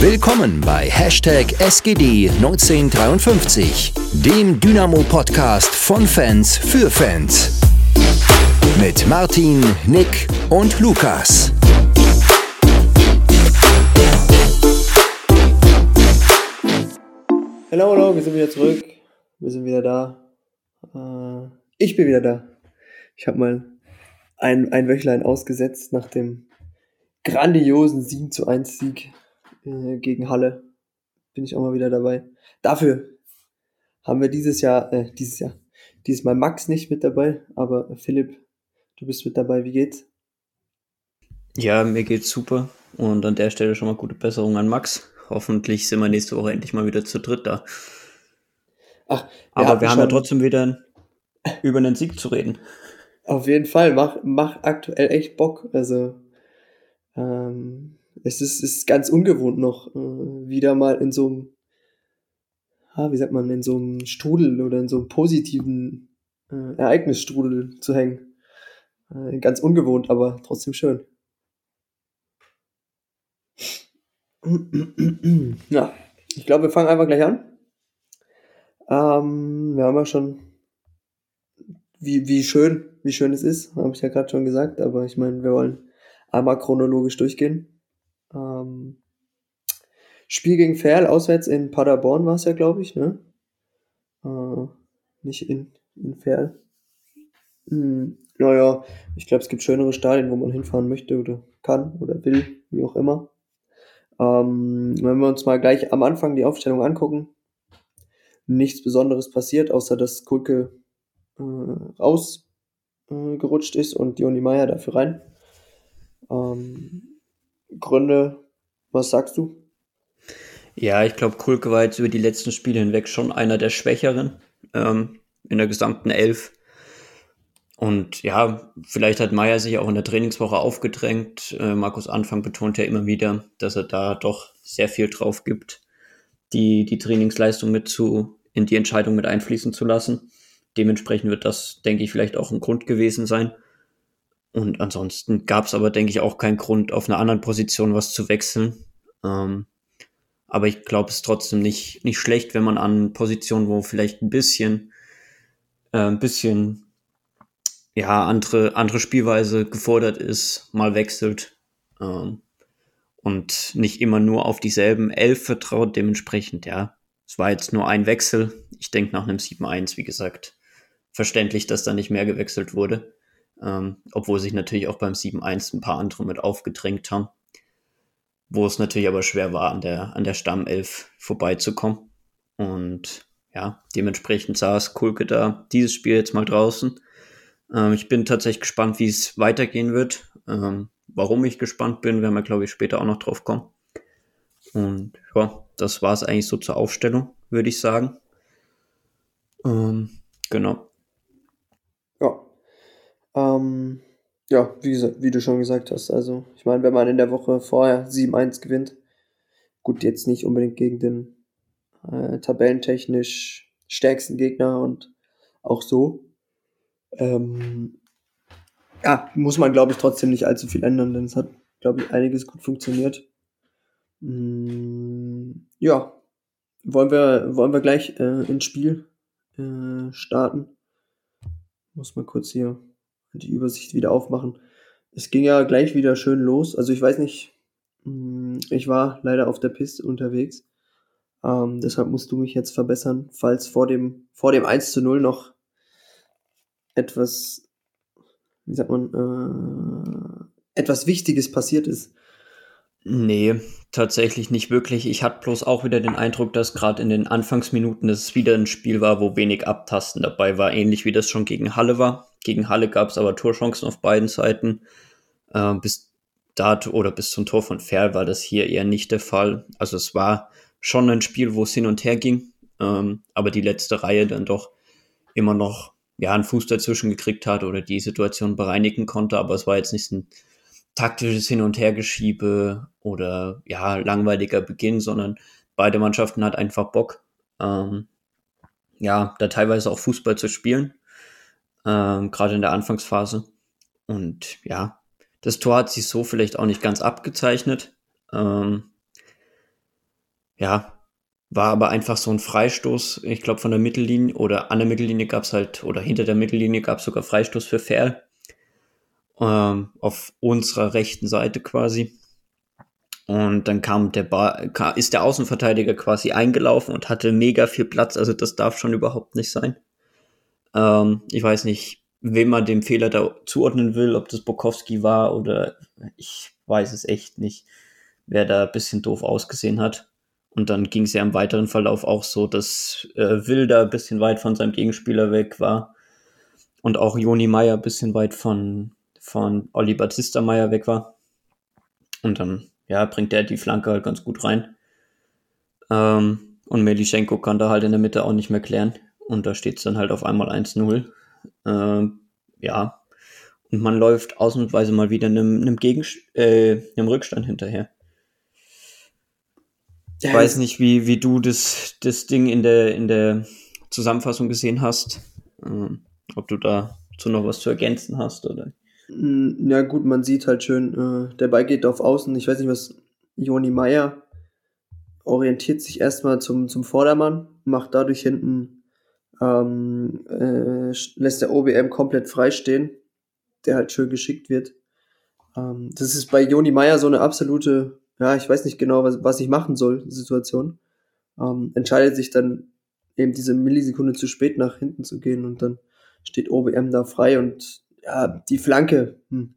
Willkommen bei Hashtag SGD1953, dem Dynamo-Podcast von Fans für Fans. Mit Martin, Nick und Lukas. Hallo, hallo, wir sind wieder zurück. Wir sind wieder da. Äh, ich bin wieder da. Ich habe mal ein, ein Wöchlein ausgesetzt nach dem grandiosen 7 zu 1 Sieg äh, gegen Halle. Bin ich auch mal wieder dabei. Dafür haben wir dieses Jahr, äh, dieses Jahr, dieses Mal Max nicht mit dabei, aber Philipp, du bist mit dabei. Wie geht's? Ja, mir geht's super. Und an der Stelle schon mal gute Besserung an Max. Hoffentlich sind wir nächste Woche endlich mal wieder zu dritt da. Ach, wir aber wir haben ja trotzdem wieder über einen Sieg zu reden. Auf jeden Fall, mach, mach aktuell echt Bock. Also ähm, es ist, ist ganz ungewohnt noch, äh, wieder mal in so einem, ah, wie sagt man, in so einem Strudel oder in so einem positiven äh, Ereignisstrudel zu hängen. Äh, ganz ungewohnt, aber trotzdem schön. Ja, ich glaube, wir fangen einfach gleich an. Ähm, wir haben ja schon, wie, wie schön, wie schön es ist, habe ich ja gerade schon gesagt, aber ich meine, wir wollen einmal chronologisch durchgehen. Ähm, Spiel gegen Ferl, auswärts in Paderborn war es ja, glaube ich, ne? Äh, nicht in, in Ferl. Hm, naja, ich glaube, es gibt schönere Stadien, wo man hinfahren möchte oder kann oder will, wie auch immer. Ähm, wenn wir uns mal gleich am Anfang die Aufstellung angucken, nichts Besonderes passiert, außer dass Kulke äh, rausgerutscht äh, ist und Joni Meier dafür rein. Ähm, Gründe, was sagst du? Ja, ich glaube, Kulke war jetzt über die letzten Spiele hinweg schon einer der Schwächeren ähm, in der gesamten Elf. Und ja, vielleicht hat Meier sich auch in der Trainingswoche aufgedrängt. Äh, Markus Anfang betont ja immer wieder, dass er da doch sehr viel drauf gibt, die, die Trainingsleistung mit zu, in die Entscheidung mit einfließen zu lassen. Dementsprechend wird das, denke ich, vielleicht auch ein Grund gewesen sein. Und ansonsten gab es aber, denke ich, auch keinen Grund, auf einer anderen Position was zu wechseln. Ähm, aber ich glaube, es ist trotzdem nicht, nicht schlecht, wenn man an Positionen, wo vielleicht ein bisschen, äh, ein bisschen ja, andere, andere Spielweise gefordert ist, mal wechselt ähm, und nicht immer nur auf dieselben elf vertraut. Dementsprechend, ja, es war jetzt nur ein Wechsel. Ich denke nach einem 7-1, wie gesagt, verständlich, dass da nicht mehr gewechselt wurde. Ähm, obwohl sich natürlich auch beim 7-1 ein paar andere mit aufgedrängt haben. Wo es natürlich aber schwer war, an der, an der Stammelf vorbeizukommen. Und ja, dementsprechend saß Kulke da dieses Spiel jetzt mal draußen ähm, ich bin tatsächlich gespannt, wie es weitergehen wird. Ähm, warum ich gespannt bin, werden wir, glaube ich, später auch noch drauf kommen. Und ja, das war es eigentlich so zur Aufstellung, würde ich sagen. Ähm, genau. Ja. Ähm, ja, wie, wie du schon gesagt hast, also ich meine, wenn man in der Woche vorher 7-1 gewinnt, gut, jetzt nicht unbedingt gegen den äh, tabellentechnisch stärksten Gegner und auch so, ähm, ja, muss man, glaube ich, trotzdem nicht allzu viel ändern, denn es hat, glaube ich, einiges gut funktioniert. Mm, ja, wollen wir, wollen wir gleich äh, ins Spiel äh, starten? Muss mal kurz hier die Übersicht wieder aufmachen. Es ging ja gleich wieder schön los. Also ich weiß nicht, mm, ich war leider auf der Piste unterwegs. Ähm, deshalb musst du mich jetzt verbessern, falls vor dem, vor dem 1 zu 0 noch etwas, wie sagt man, äh, etwas Wichtiges passiert ist. Nee, tatsächlich nicht wirklich. Ich hatte bloß auch wieder den Eindruck, dass gerade in den Anfangsminuten es wieder ein Spiel war, wo wenig Abtasten dabei war, ähnlich wie das schon gegen Halle war. Gegen Halle gab es aber Torchancen auf beiden Seiten. Äh, bis dato oder bis zum Tor von Ferl war das hier eher nicht der Fall. Also es war schon ein Spiel, wo es hin und her ging, ähm, aber die letzte Reihe dann doch immer noch ja, einen Fuß dazwischen gekriegt hat oder die Situation bereinigen konnte, aber es war jetzt nicht ein taktisches Hin- und Hergeschiebe oder ja, langweiliger Beginn, sondern beide Mannschaften hat einfach Bock, ähm, ja, da teilweise auch Fußball zu spielen, ähm, gerade in der Anfangsphase. Und ja, das Tor hat sich so vielleicht auch nicht ganz abgezeichnet. Ähm, ja, war aber einfach so ein Freistoß, ich glaube von der Mittellinie oder an der Mittellinie gab es halt, oder hinter der Mittellinie gab es sogar Freistoß für Ferl. Ähm, auf unserer rechten Seite quasi. Und dann kam der Ball, ist der Außenverteidiger quasi eingelaufen und hatte mega viel Platz. Also das darf schon überhaupt nicht sein. Ähm, ich weiß nicht, wem man dem Fehler da zuordnen will, ob das Bokowski war oder ich weiß es echt nicht, wer da ein bisschen doof ausgesehen hat. Und dann ging es ja im weiteren Verlauf auch so, dass äh, Wilder ein bisschen weit von seinem Gegenspieler weg war und auch Joni Meyer ein bisschen weit von, von Olli Battista Meyer weg war. Und dann, ja, bringt er die Flanke halt ganz gut rein. Ähm, und Melischenko kann da halt in der Mitte auch nicht mehr klären. Und da steht es dann halt auf einmal 1-0. Ähm, ja. Und man läuft ausnahmsweise mal wieder einem, einem, Gegen äh, einem Rückstand hinterher. Ich weiß nicht, wie, wie du das, das Ding in der, in der Zusammenfassung gesehen hast. Ähm, ob du dazu noch was zu ergänzen hast, oder? Ja, gut, man sieht halt schön, äh, der Ball geht auf Außen. Ich weiß nicht, was Joni Meier orientiert sich erstmal zum, zum Vordermann, macht dadurch hinten, ähm, äh, lässt der OBM komplett frei stehen, der halt schön geschickt wird. Ähm, das ist bei Joni Meier so eine absolute ja, ich weiß nicht genau, was, was ich machen soll, Situation. Ähm, entscheidet sich dann eben diese Millisekunde zu spät nach hinten zu gehen und dann steht OBM da frei und ja, die Flanke. Hm.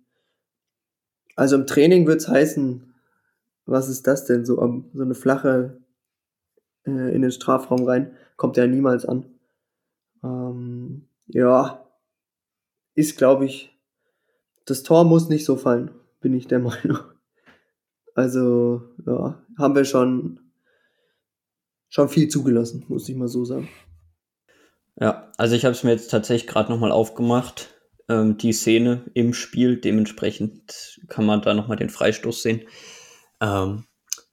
Also im Training wird's heißen, was ist das denn? So, um, so eine flache äh, in den Strafraum rein, kommt ja niemals an. Ähm, ja, ist glaube ich, das Tor muss nicht so fallen, bin ich der Meinung. Also, ja, haben wir schon, schon viel zugelassen, muss ich mal so sagen. Ja, also ich habe es mir jetzt tatsächlich gerade nochmal aufgemacht, ähm, die Szene im Spiel. Dementsprechend kann man da nochmal den Freistoß sehen. Ähm,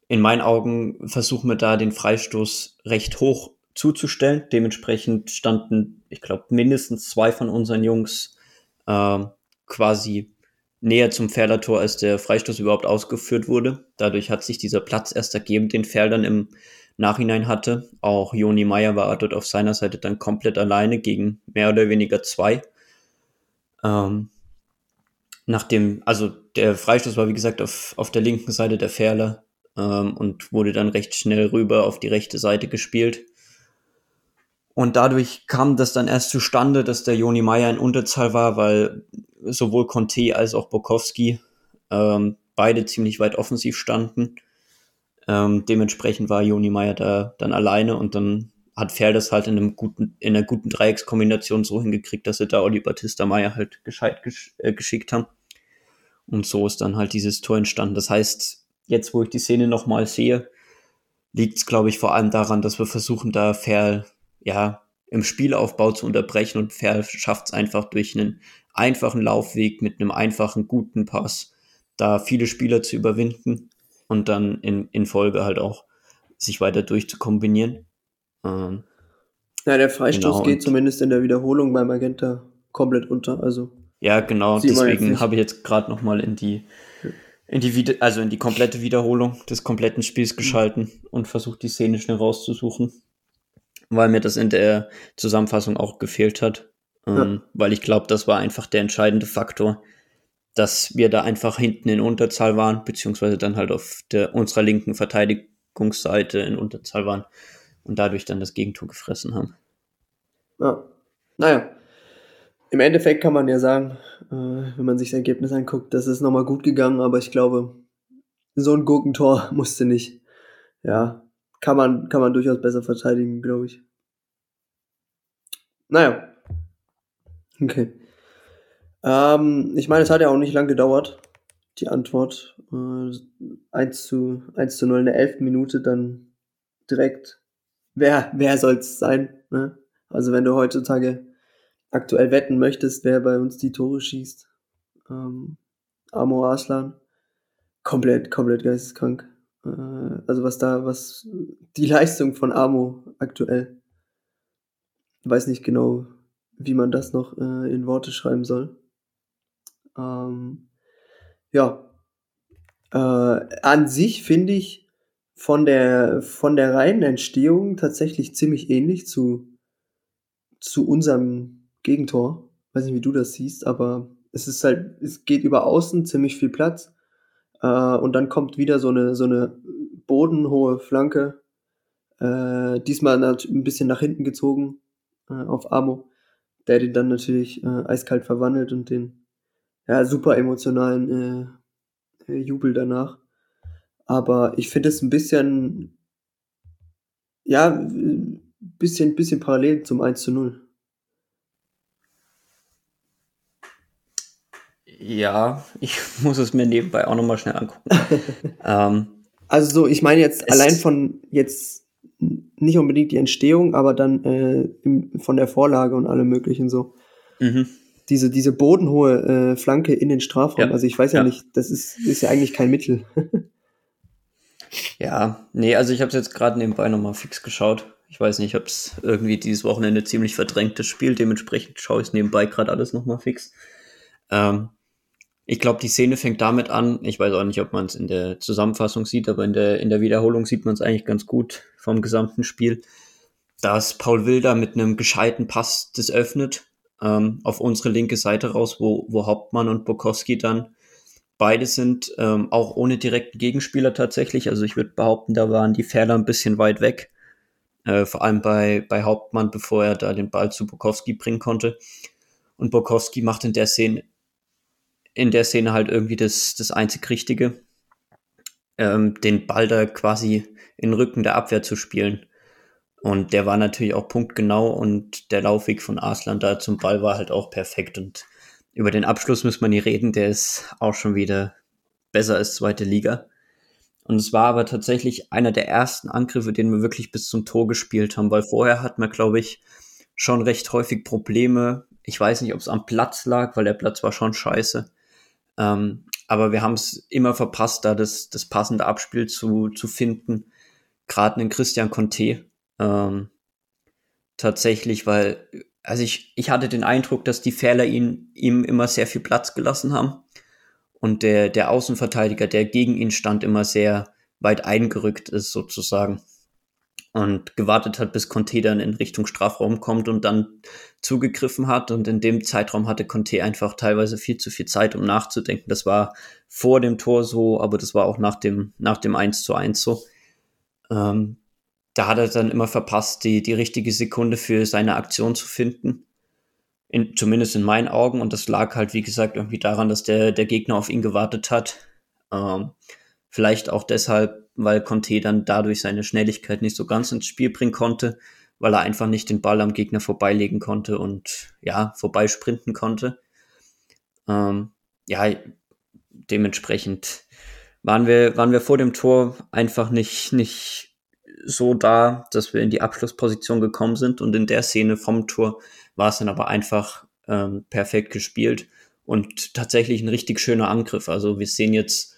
in meinen Augen versuchen wir da den Freistoß recht hoch zuzustellen. Dementsprechend standen, ich glaube, mindestens zwei von unseren Jungs äh, quasi näher zum Ferler-Tor, als der Freistoß überhaupt ausgeführt wurde. Dadurch hat sich dieser Platz erst ergeben, den Ferl dann im Nachhinein hatte. Auch Joni Meyer war dort auf seiner Seite dann komplett alleine gegen mehr oder weniger zwei. Ähm, nachdem, also der Freistoß war wie gesagt auf, auf der linken Seite der Ferler ähm, und wurde dann recht schnell rüber auf die rechte Seite gespielt. Und dadurch kam das dann erst zustande, dass der Joni Meyer in Unterzahl war, weil sowohl Conte als auch Bokowski ähm, beide ziemlich weit offensiv standen. Ähm, dementsprechend war Joni Meyer da dann alleine und dann hat Fer das halt in einem guten, in einer guten Dreieckskombination so hingekriegt, dass sie da Oli Battista Meyer halt gescheit gesch äh, geschickt haben. Und so ist dann halt dieses Tor entstanden. Das heißt, jetzt, wo ich die Szene nochmal sehe, liegt es, glaube ich, vor allem daran, dass wir versuchen, da Fer ja im Spielaufbau zu unterbrechen und Fer schafft es einfach durch einen einfachen Laufweg mit einem einfachen, guten Pass, da viele Spieler zu überwinden und dann in, in Folge halt auch sich weiter durchzukombinieren. Ähm, ja, der Freistoß genau, geht zumindest in der Wiederholung bei Magenta komplett unter. Also ja, genau. Deswegen habe ich jetzt gerade noch mal in die in die also in die komplette Wiederholung des kompletten Spiels geschalten mhm. und versucht die Szene schnell rauszusuchen, weil mir das in der Zusammenfassung auch gefehlt hat. Ähm, Weil ich glaube, das war einfach der entscheidende Faktor, dass wir da einfach hinten in Unterzahl waren, beziehungsweise dann halt auf der, unserer linken Verteidigungsseite in Unterzahl waren und dadurch dann das Gegentor gefressen haben. Ja. Naja. Im Endeffekt kann man ja sagen, äh, wenn man sich das Ergebnis anguckt, das ist nochmal gut gegangen, aber ich glaube, so ein Gurkentor musste nicht. Ja, kann man, kann man durchaus besser verteidigen, glaube ich. Naja, Okay. Ähm, ich meine, es hat ja auch nicht lang gedauert, die Antwort. Äh, 1 zu, 1 zu 0 in der 11. Minute dann direkt. Wer, wer soll es sein? Ne? Also wenn du heutzutage aktuell wetten möchtest, wer bei uns die Tore schießt. Ähm, Amo Aslan. Komplett, komplett geisteskrank. Äh, also was da, was die Leistung von Amo aktuell. Weiß nicht genau, wie man das noch äh, in Worte schreiben soll. Ähm, ja, äh, an sich finde ich, von der, von der reinen Entstehung tatsächlich ziemlich ähnlich zu, zu unserem Gegentor. Weiß nicht, wie du das siehst, aber es ist halt, es geht über außen ziemlich viel Platz. Äh, und dann kommt wieder so eine, so eine bodenhohe Flanke. Äh, diesmal ein bisschen nach hinten gezogen äh, auf Amo, der den dann natürlich äh, eiskalt verwandelt und den ja, super emotionalen äh, äh, Jubel danach. Aber ich finde es ein bisschen, ja, bisschen, bisschen parallel zum 1 zu 0. Ja, ich muss es mir nebenbei auch nochmal schnell angucken. ähm, also so, ich meine jetzt allein von jetzt nicht unbedingt die Entstehung, aber dann äh, im, von der Vorlage und allem möglichen so. Mhm. Diese, diese bodenhohe äh, Flanke in den Strafraum. Ja. Also ich weiß ja, ja, nicht, das ist, ist ja eigentlich kein Mittel. Ja, nee, also ich habe es jetzt gerade nebenbei nochmal fix geschaut. Ich weiß nicht, ob es irgendwie dieses Wochenende ziemlich verdrängtes Spiel, dementsprechend schaue ich es nebenbei gerade alles nochmal fix. Ähm, ich glaube, die Szene fängt damit an. Ich weiß auch nicht, ob man es in der Zusammenfassung sieht, aber in der, in der Wiederholung sieht man es eigentlich ganz gut vom gesamten Spiel, dass Paul Wilder mit einem gescheiten Pass das öffnet, ähm, auf unsere linke Seite raus, wo, wo Hauptmann und Bokowski dann Beide sind ähm, auch ohne direkten Gegenspieler tatsächlich. Also ich würde behaupten, da waren die Fehler ein bisschen weit weg. Äh, vor allem bei, bei Hauptmann, bevor er da den Ball zu Bukowski bringen konnte. Und Bukowski macht in der Szene, in der Szene halt irgendwie das, das einzig Richtige, ähm, den Ball da quasi in Rücken der Abwehr zu spielen. Und der war natürlich auch punktgenau und der Laufweg von Arslan da zum Ball war halt auch perfekt. Und über den Abschluss muss man nie reden, der ist auch schon wieder besser als zweite Liga. Und es war aber tatsächlich einer der ersten Angriffe, den wir wirklich bis zum Tor gespielt haben, weil vorher hat man, glaube ich, schon recht häufig Probleme. Ich weiß nicht, ob es am Platz lag, weil der Platz war schon scheiße. Ähm, aber wir haben es immer verpasst, da das, das passende Abspiel zu, zu finden. Gerade einen Christian Conte. Ähm, tatsächlich, weil also ich, ich hatte den Eindruck, dass die Fehler ihn, ihm immer sehr viel Platz gelassen haben. Und der, der Außenverteidiger, der gegen ihn stand, immer sehr weit eingerückt ist, sozusagen. Und gewartet hat, bis Conte dann in Richtung Strafraum kommt und dann zugegriffen hat. Und in dem Zeitraum hatte Conte einfach teilweise viel zu viel Zeit, um nachzudenken. Das war vor dem Tor so, aber das war auch nach dem, nach dem 1 zu 1 so. Ähm, da hat er dann immer verpasst, die, die richtige Sekunde für seine Aktion zu finden. In, zumindest in meinen Augen. Und das lag halt, wie gesagt, irgendwie daran, dass der, der Gegner auf ihn gewartet hat. Ähm, vielleicht auch deshalb, weil Conte dann dadurch seine Schnelligkeit nicht so ganz ins Spiel bringen konnte, weil er einfach nicht den Ball am Gegner vorbeilegen konnte und ja, vorbeisprinten konnte. Ähm, ja, dementsprechend waren wir, waren wir vor dem Tor einfach nicht, nicht so da, dass wir in die Abschlussposition gekommen sind und in der Szene vom Tor war es dann aber einfach ähm, perfekt gespielt und tatsächlich ein richtig schöner Angriff. Also wir sehen jetzt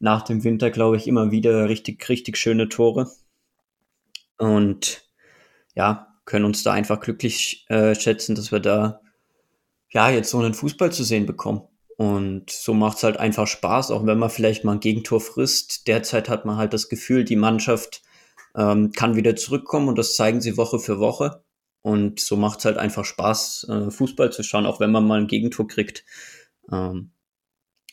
nach dem Winter, glaube ich, immer wieder richtig, richtig schöne Tore und ja, können uns da einfach glücklich äh, schätzen, dass wir da ja jetzt so einen Fußball zu sehen bekommen. Und so macht es halt einfach Spaß, auch wenn man vielleicht mal ein Gegentor frisst. Derzeit hat man halt das Gefühl, die Mannschaft ähm, kann wieder zurückkommen und das zeigen sie Woche für Woche. Und so macht es halt einfach Spaß, äh, Fußball zu schauen, auch wenn man mal ein Gegentor kriegt. Ähm,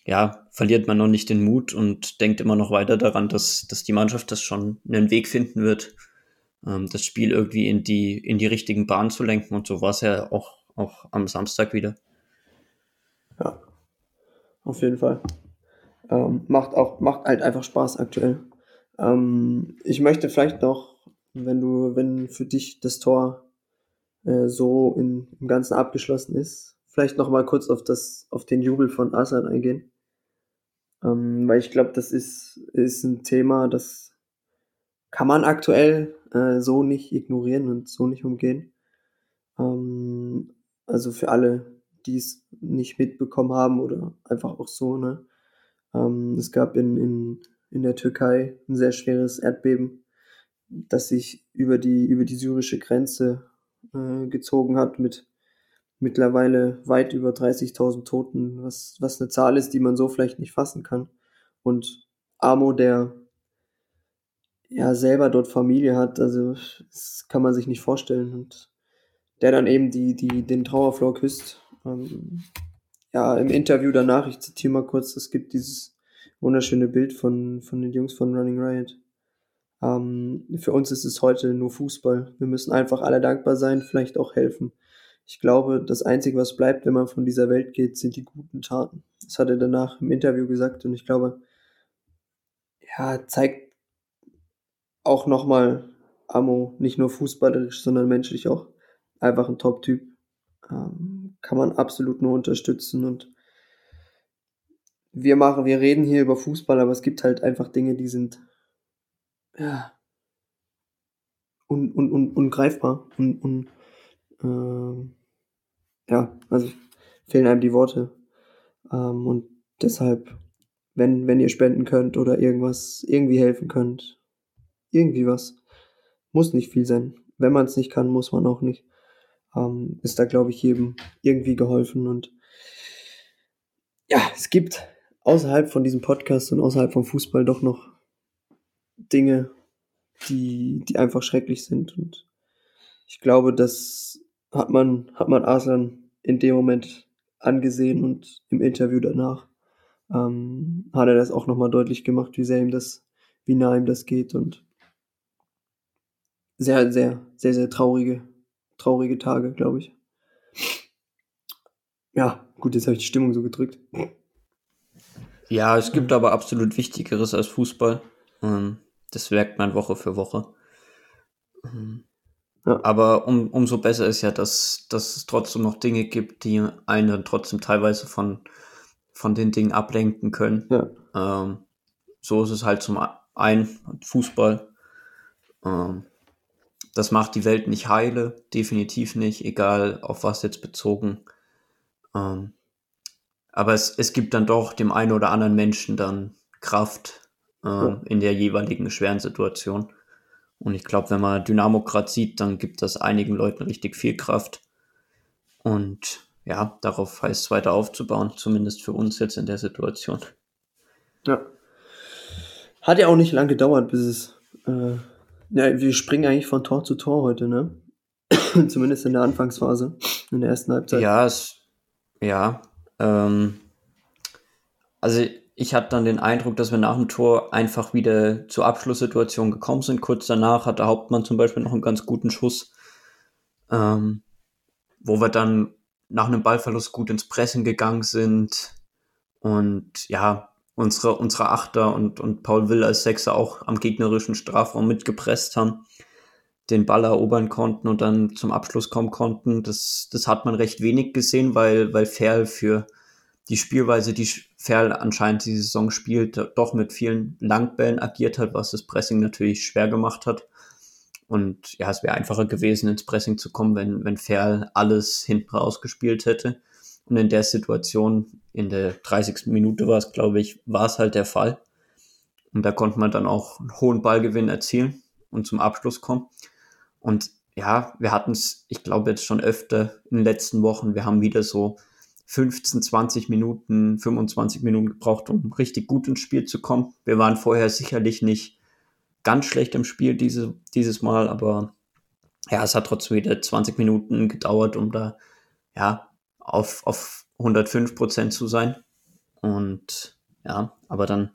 ja, verliert man noch nicht den Mut und denkt immer noch weiter daran, dass, dass die Mannschaft das schon einen Weg finden wird, ähm, das Spiel irgendwie in die, in die richtigen Bahnen zu lenken. Und so war es ja auch, auch am Samstag wieder. Ja, auf jeden Fall. Ähm, macht auch, macht halt einfach Spaß aktuell. Ähm, ich möchte vielleicht noch, wenn du, wenn für dich das Tor äh, so in, im Ganzen abgeschlossen ist, vielleicht noch mal kurz auf das, auf den Jubel von Asan eingehen. Ähm, weil ich glaube, das ist, ist ein Thema, das kann man aktuell äh, so nicht ignorieren und so nicht umgehen. Ähm, also für alle, die es nicht mitbekommen haben oder einfach auch so, ne? Ähm, es gab in, in in der Türkei ein sehr schweres Erdbeben, das sich über die, über die syrische Grenze äh, gezogen hat mit mittlerweile weit über 30.000 Toten, was, was eine Zahl ist, die man so vielleicht nicht fassen kann. Und Amo, der ja selber dort Familie hat. Also das kann man sich nicht vorstellen. Und der dann eben die, die, den Trauerflor küsst. Ähm, ja, im Interview danach, ich zitiere mal kurz, es gibt dieses wunderschöne Bild von, von den Jungs von Running Riot. Ähm, für uns ist es heute nur Fußball. Wir müssen einfach alle dankbar sein, vielleicht auch helfen. Ich glaube, das Einzige, was bleibt, wenn man von dieser Welt geht, sind die guten Taten. Das hat er danach im Interview gesagt und ich glaube, ja, zeigt auch nochmal Amo, nicht nur fußballerisch, sondern menschlich auch einfach ein Top-Typ. Ähm, kann man absolut nur unterstützen und wir machen, wir reden hier über Fußball, aber es gibt halt einfach Dinge, die sind ja un, un, un, ungreifbar und un, äh, ja, also fehlen einem die Worte. Ähm, und deshalb, wenn, wenn ihr spenden könnt oder irgendwas, irgendwie helfen könnt, irgendwie was, muss nicht viel sein. Wenn man es nicht kann, muss man auch nicht ähm, ist da, glaube ich, jedem irgendwie geholfen. Und ja, es gibt außerhalb von diesem Podcast und außerhalb vom Fußball doch noch Dinge, die, die einfach schrecklich sind. Und ich glaube, das hat man, hat man Aslan in dem Moment angesehen und im Interview danach ähm, hat er das auch nochmal deutlich gemacht, wie sehr ihm das, wie nah ihm das geht und sehr, sehr, sehr, sehr traurige traurige Tage, glaube ich. Ja, gut, jetzt habe ich die Stimmung so gedrückt. Ja, es gibt aber absolut Wichtigeres als Fußball. Ähm, das merkt man Woche für Woche. Ja. Aber um, umso besser ist ja, dass, dass es trotzdem noch Dinge gibt, die einen trotzdem teilweise von, von den Dingen ablenken können. Ja. Ähm, so ist es halt zum einen Fußball. Ähm, das macht die Welt nicht heile, definitiv nicht, egal auf was jetzt bezogen. Ähm, aber es, es gibt dann doch dem einen oder anderen Menschen dann Kraft ähm, ja. in der jeweiligen schweren Situation. Und ich glaube, wenn man Dynamo gerade sieht, dann gibt das einigen Leuten richtig viel Kraft. Und ja, darauf heißt es weiter aufzubauen, zumindest für uns jetzt in der Situation. Ja. Hat ja auch nicht lange gedauert, bis es äh, ja, wir springen eigentlich von Tor zu Tor heute, ne? Zumindest in der Anfangsphase, in der ersten Halbzeit. Ja, es, ja. Ähm, also ich hatte dann den Eindruck, dass wir nach dem Tor einfach wieder zur Abschlusssituation gekommen sind. Kurz danach hat der Hauptmann zum Beispiel noch einen ganz guten Schuss, ähm, wo wir dann nach einem Ballverlust gut ins Pressen gegangen sind. Und ja, unsere, unsere Achter und, und Paul Will als Sechser auch am gegnerischen Strafraum mitgepresst haben, den Ball erobern konnten und dann zum Abschluss kommen konnten. Das, das hat man recht wenig gesehen, weil, weil Ferl für die Spielweise, die Ferl anscheinend die Saison spielt, doch mit vielen Langbällen agiert hat, was das Pressing natürlich schwer gemacht hat. Und ja, es wäre einfacher gewesen, ins Pressing zu kommen, wenn, wenn Ferl alles hinten rausgespielt hätte. Und in der Situation, in der 30. Minute war es, glaube ich, war es halt der Fall. Und da konnte man dann auch einen hohen Ballgewinn erzielen und zum Abschluss kommen. Und ja, wir hatten es, ich glaube, jetzt schon öfter in den letzten Wochen. Wir haben wieder so 15, 20 Minuten, 25 Minuten gebraucht, um richtig gut ins Spiel zu kommen. Wir waren vorher sicherlich nicht ganz schlecht im Spiel diese, dieses Mal, aber ja, es hat trotzdem wieder 20 Minuten gedauert, um da ja auf, auf 105 Prozent zu sein. Und ja, aber dann,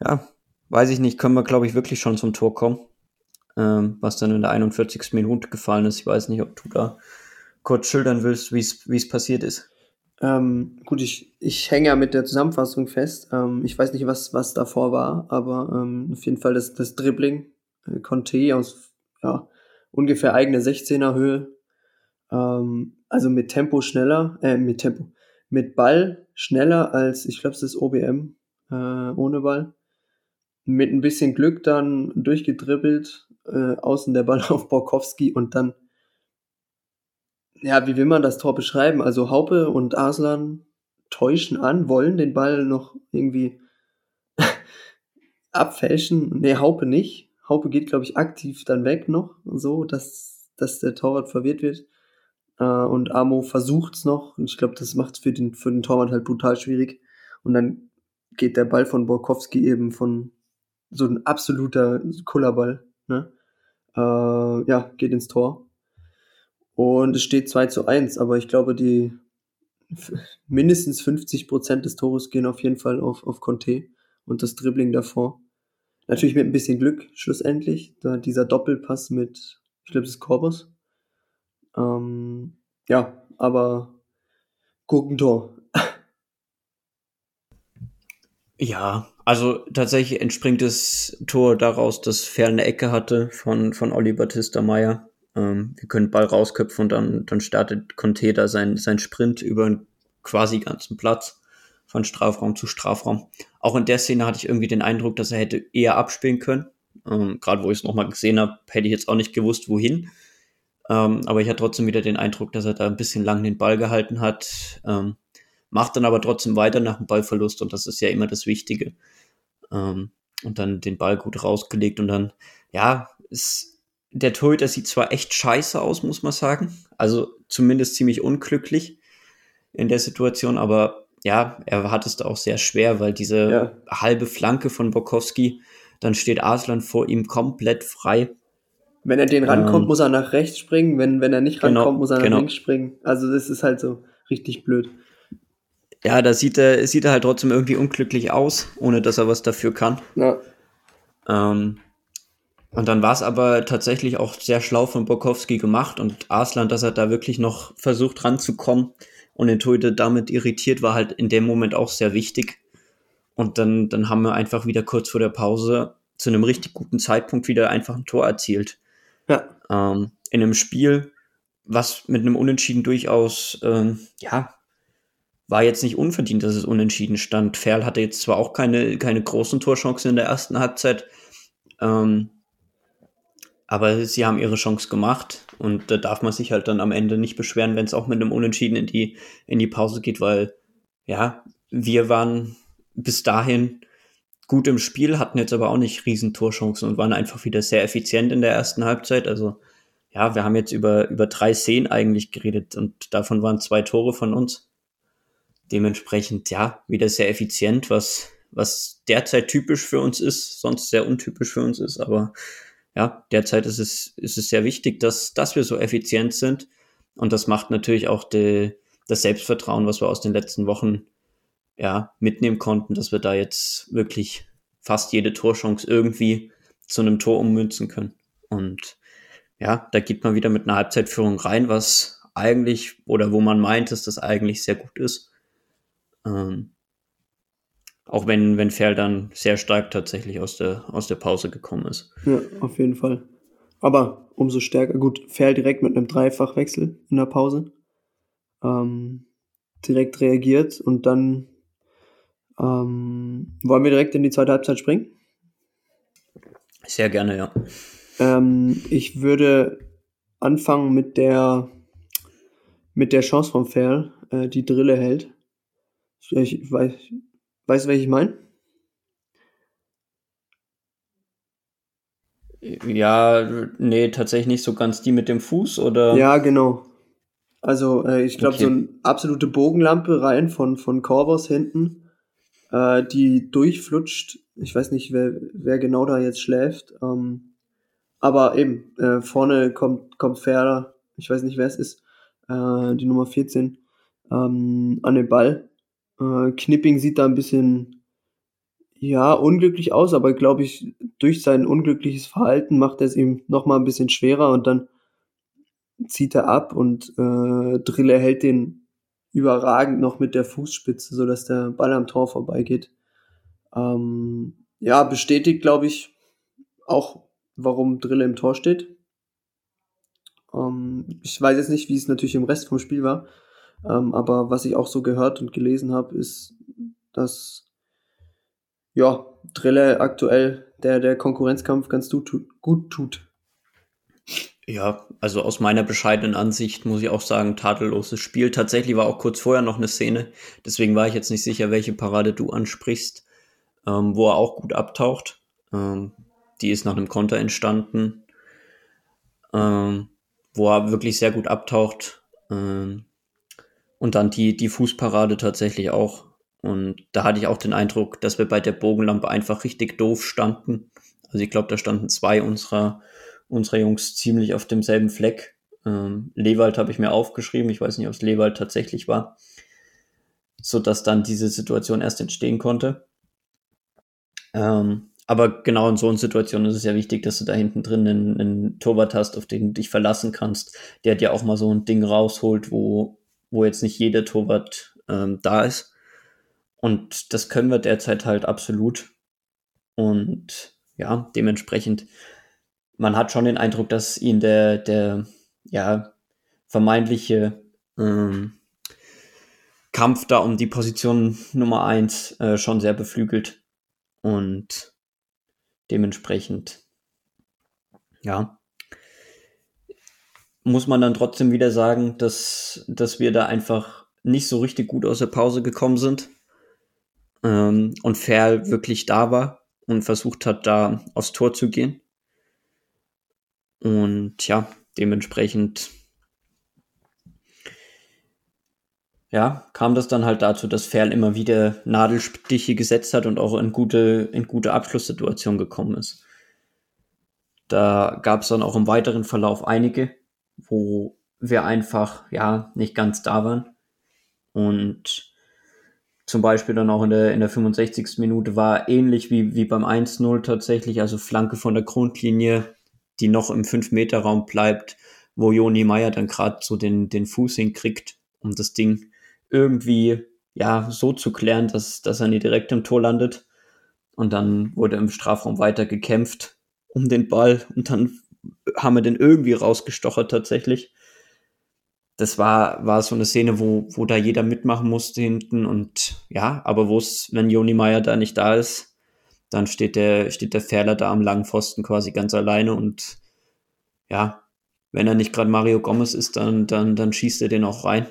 ja, weiß ich nicht, können wir, glaube ich, wirklich schon zum Tor kommen. Ähm, was dann in der 41. Minute gefallen ist. Ich weiß nicht, ob du da kurz schildern willst, wie es passiert ist. Ähm, gut, ich, ich hänge ja mit der Zusammenfassung fest. Ähm, ich weiß nicht, was, was davor war, aber ähm, auf jeden Fall das, das Dribbling. Äh, Conte aus ja, ungefähr eigener 16er Höhe ähm, also mit Tempo schneller, äh, mit Tempo, mit Ball schneller als, ich glaube, es ist OBM äh, ohne Ball. Mit ein bisschen Glück dann durchgedribbelt, äh, außen der Ball auf Borkowski und dann, ja, wie will man das Tor beschreiben? Also Haupe und Arslan täuschen an, wollen den Ball noch irgendwie abfälschen. Nee, Haupe nicht. Haupe geht, glaube ich, aktiv dann weg noch, so, dass, dass der Torwart verwirrt wird. Äh, und Amo versucht's noch. Und ich glaube, das macht es für den, für den Torwart halt brutal schwierig. Und dann geht der Ball von Borkowski eben von so ein absoluter Kullerball. Ne? Äh, ja, geht ins Tor. Und es steht 2 zu 1, aber ich glaube, die mindestens 50 Prozent des Tores gehen auf jeden Fall auf, auf Conte und das Dribbling davor. Natürlich mit ein bisschen Glück schlussendlich, da dieser Doppelpass mit, ich glaube, das ist Korbos. Ähm, ja, aber Gurkentor. Ja, also tatsächlich entspringt das Tor daraus, dass Fer eine Ecke hatte von, von Olli Battista Meyer. Ähm, wir können Ball rausköpfen und dann, dann startet Conte da sein, sein Sprint über einen quasi ganzen Platz von Strafraum zu Strafraum. Auch in der Szene hatte ich irgendwie den Eindruck, dass er hätte eher abspielen können. Ähm, Gerade wo ich es nochmal gesehen habe, hätte ich jetzt auch nicht gewusst, wohin. Ähm, aber ich hatte trotzdem wieder den Eindruck, dass er da ein bisschen lang den Ball gehalten hat. Ähm, macht dann aber trotzdem weiter nach dem Ballverlust und das ist ja immer das Wichtige. Ähm, und dann den Ball gut rausgelegt und dann, ja, ist, der Torhüter sieht zwar echt scheiße aus, muss man sagen. Also zumindest ziemlich unglücklich in der Situation, aber ja, er hat es da auch sehr schwer, weil diese ja. halbe Flanke von Bokowski, dann steht Arslan vor ihm komplett frei. Wenn er den rankommt, ähm, muss er nach rechts springen. Wenn, wenn er nicht genau, rankommt, muss er nach genau. links springen. Also das ist halt so richtig blöd. Ja, da sieht er, sieht er halt trotzdem irgendwie unglücklich aus, ohne dass er was dafür kann. Ja. Ähm, und dann war es aber tatsächlich auch sehr schlau von Bokowski gemacht und Arslan, dass er da wirklich noch versucht ranzukommen und den Torhüter damit irritiert, war halt in dem Moment auch sehr wichtig. Und dann, dann haben wir einfach wieder kurz vor der Pause zu einem richtig guten Zeitpunkt wieder einfach ein Tor erzielt. Ja. Ähm, in einem Spiel, was mit einem Unentschieden durchaus, ähm, ja, war jetzt nicht unverdient, dass es unentschieden stand. Ferl hatte jetzt zwar auch keine, keine großen Torchancen in der ersten Halbzeit, ähm, aber sie haben ihre Chance gemacht und da darf man sich halt dann am Ende nicht beschweren, wenn es auch mit einem Unentschieden in die, in die Pause geht, weil ja, wir waren bis dahin gut im Spiel, hatten jetzt aber auch nicht riesen Torchancen und waren einfach wieder sehr effizient in der ersten Halbzeit. Also ja, wir haben jetzt über, über drei Szenen eigentlich geredet und davon waren zwei Tore von uns. Dementsprechend, ja, wieder sehr effizient, was, was derzeit typisch für uns ist, sonst sehr untypisch für uns ist, aber ja, derzeit ist es, ist es sehr wichtig, dass, dass wir so effizient sind. Und das macht natürlich auch die, das Selbstvertrauen, was wir aus den letzten Wochen ja, mitnehmen konnten, dass wir da jetzt wirklich fast jede Torchance irgendwie zu einem Tor ummünzen können. Und ja, da geht man wieder mit einer Halbzeitführung rein, was eigentlich oder wo man meint, dass das eigentlich sehr gut ist. Ähm, auch wenn, wenn Ferl dann sehr stark tatsächlich aus der, aus der Pause gekommen ist. Ja, auf jeden Fall. Aber umso stärker, gut, Ferl direkt mit einem Dreifachwechsel in der Pause. Ähm, direkt reagiert und dann ähm, wollen wir direkt in die zweite Halbzeit springen? Sehr gerne, ja. Ähm, ich würde anfangen mit der mit der Chance von Ferl, äh, die Drille hält. Ich weiß, Weißt du, welche ich meine? Ja, nee, tatsächlich nicht so ganz die mit dem Fuß, oder? Ja, genau. Also, äh, ich glaube, okay. so eine absolute Bogenlampe rein von, von Corvus hinten, äh, die durchflutscht. Ich weiß nicht, wer, wer genau da jetzt schläft. Ähm, aber eben, äh, vorne kommt, kommt Ferrer, ich weiß nicht, wer es ist, äh, die Nummer 14, ähm, an den Ball äh, Knipping sieht da ein bisschen, ja, unglücklich aus, aber glaube ich, durch sein unglückliches Verhalten macht er es ihm nochmal ein bisschen schwerer und dann zieht er ab und äh, Drille hält den überragend noch mit der Fußspitze, sodass der Ball am Tor vorbeigeht. Ähm, ja, bestätigt, glaube ich, auch, warum Drille im Tor steht. Ähm, ich weiß jetzt nicht, wie es natürlich im Rest vom Spiel war, ähm, aber was ich auch so gehört und gelesen habe, ist, dass ja, Drille aktuell der, der Konkurrenzkampf ganz gut, tut. Ja, also aus meiner bescheidenen Ansicht muss ich auch sagen, tadelloses Spiel. Tatsächlich war auch kurz vorher noch eine Szene, deswegen war ich jetzt nicht sicher, welche Parade du ansprichst, ähm, wo er auch gut abtaucht. Ähm, die ist nach einem Konter entstanden, ähm, wo er wirklich sehr gut abtaucht. Ähm, und dann die, die Fußparade tatsächlich auch. Und da hatte ich auch den Eindruck, dass wir bei der Bogenlampe einfach richtig doof standen. Also ich glaube, da standen zwei unserer, unserer Jungs ziemlich auf demselben Fleck. Ähm, Lewald habe ich mir aufgeschrieben. Ich weiß nicht, ob es Lewald tatsächlich war. So dass dann diese Situation erst entstehen konnte. Ähm, aber genau in so einer Situation ist es ja wichtig, dass du da hinten drin einen, einen Torwart hast, auf den du dich verlassen kannst, der dir auch mal so ein Ding rausholt, wo, wo jetzt nicht jeder Torwart ähm, da ist. Und das können wir derzeit halt absolut. Und ja, dementsprechend, man hat schon den Eindruck, dass ihn der, der, ja, vermeintliche ähm, Kampf da um die Position Nummer eins äh, schon sehr beflügelt. Und dementsprechend, ja, muss man dann trotzdem wieder sagen, dass, dass wir da einfach nicht so richtig gut aus der Pause gekommen sind. Ähm, und Ferl wirklich da war und versucht hat, da aufs Tor zu gehen. Und ja, dementsprechend ja, kam das dann halt dazu, dass Ferl immer wieder Nadelstiche gesetzt hat und auch in gute, in gute Abschlusssituationen gekommen ist. Da gab es dann auch im weiteren Verlauf einige, wo wir einfach, ja, nicht ganz da waren. Und zum Beispiel dann auch in der, in der 65. Minute war ähnlich wie, wie beim 1-0 tatsächlich, also Flanke von der Grundlinie, die noch im 5-Meter-Raum bleibt, wo Joni Meier dann gerade so den, den Fuß hinkriegt, um das Ding irgendwie ja so zu klären, dass, dass er nie direkt im Tor landet. Und dann wurde im Strafraum weiter gekämpft um den Ball und dann haben wir den irgendwie rausgestochert tatsächlich. Das war, war so eine Szene, wo, wo da jeder mitmachen musste hinten und ja, aber wo es, wenn Joni Meier da nicht da ist, dann steht der, steht der Ferler da am langen Pfosten quasi ganz alleine und ja, wenn er nicht gerade Mario Gomez ist, dann, dann, dann schießt er den auch rein.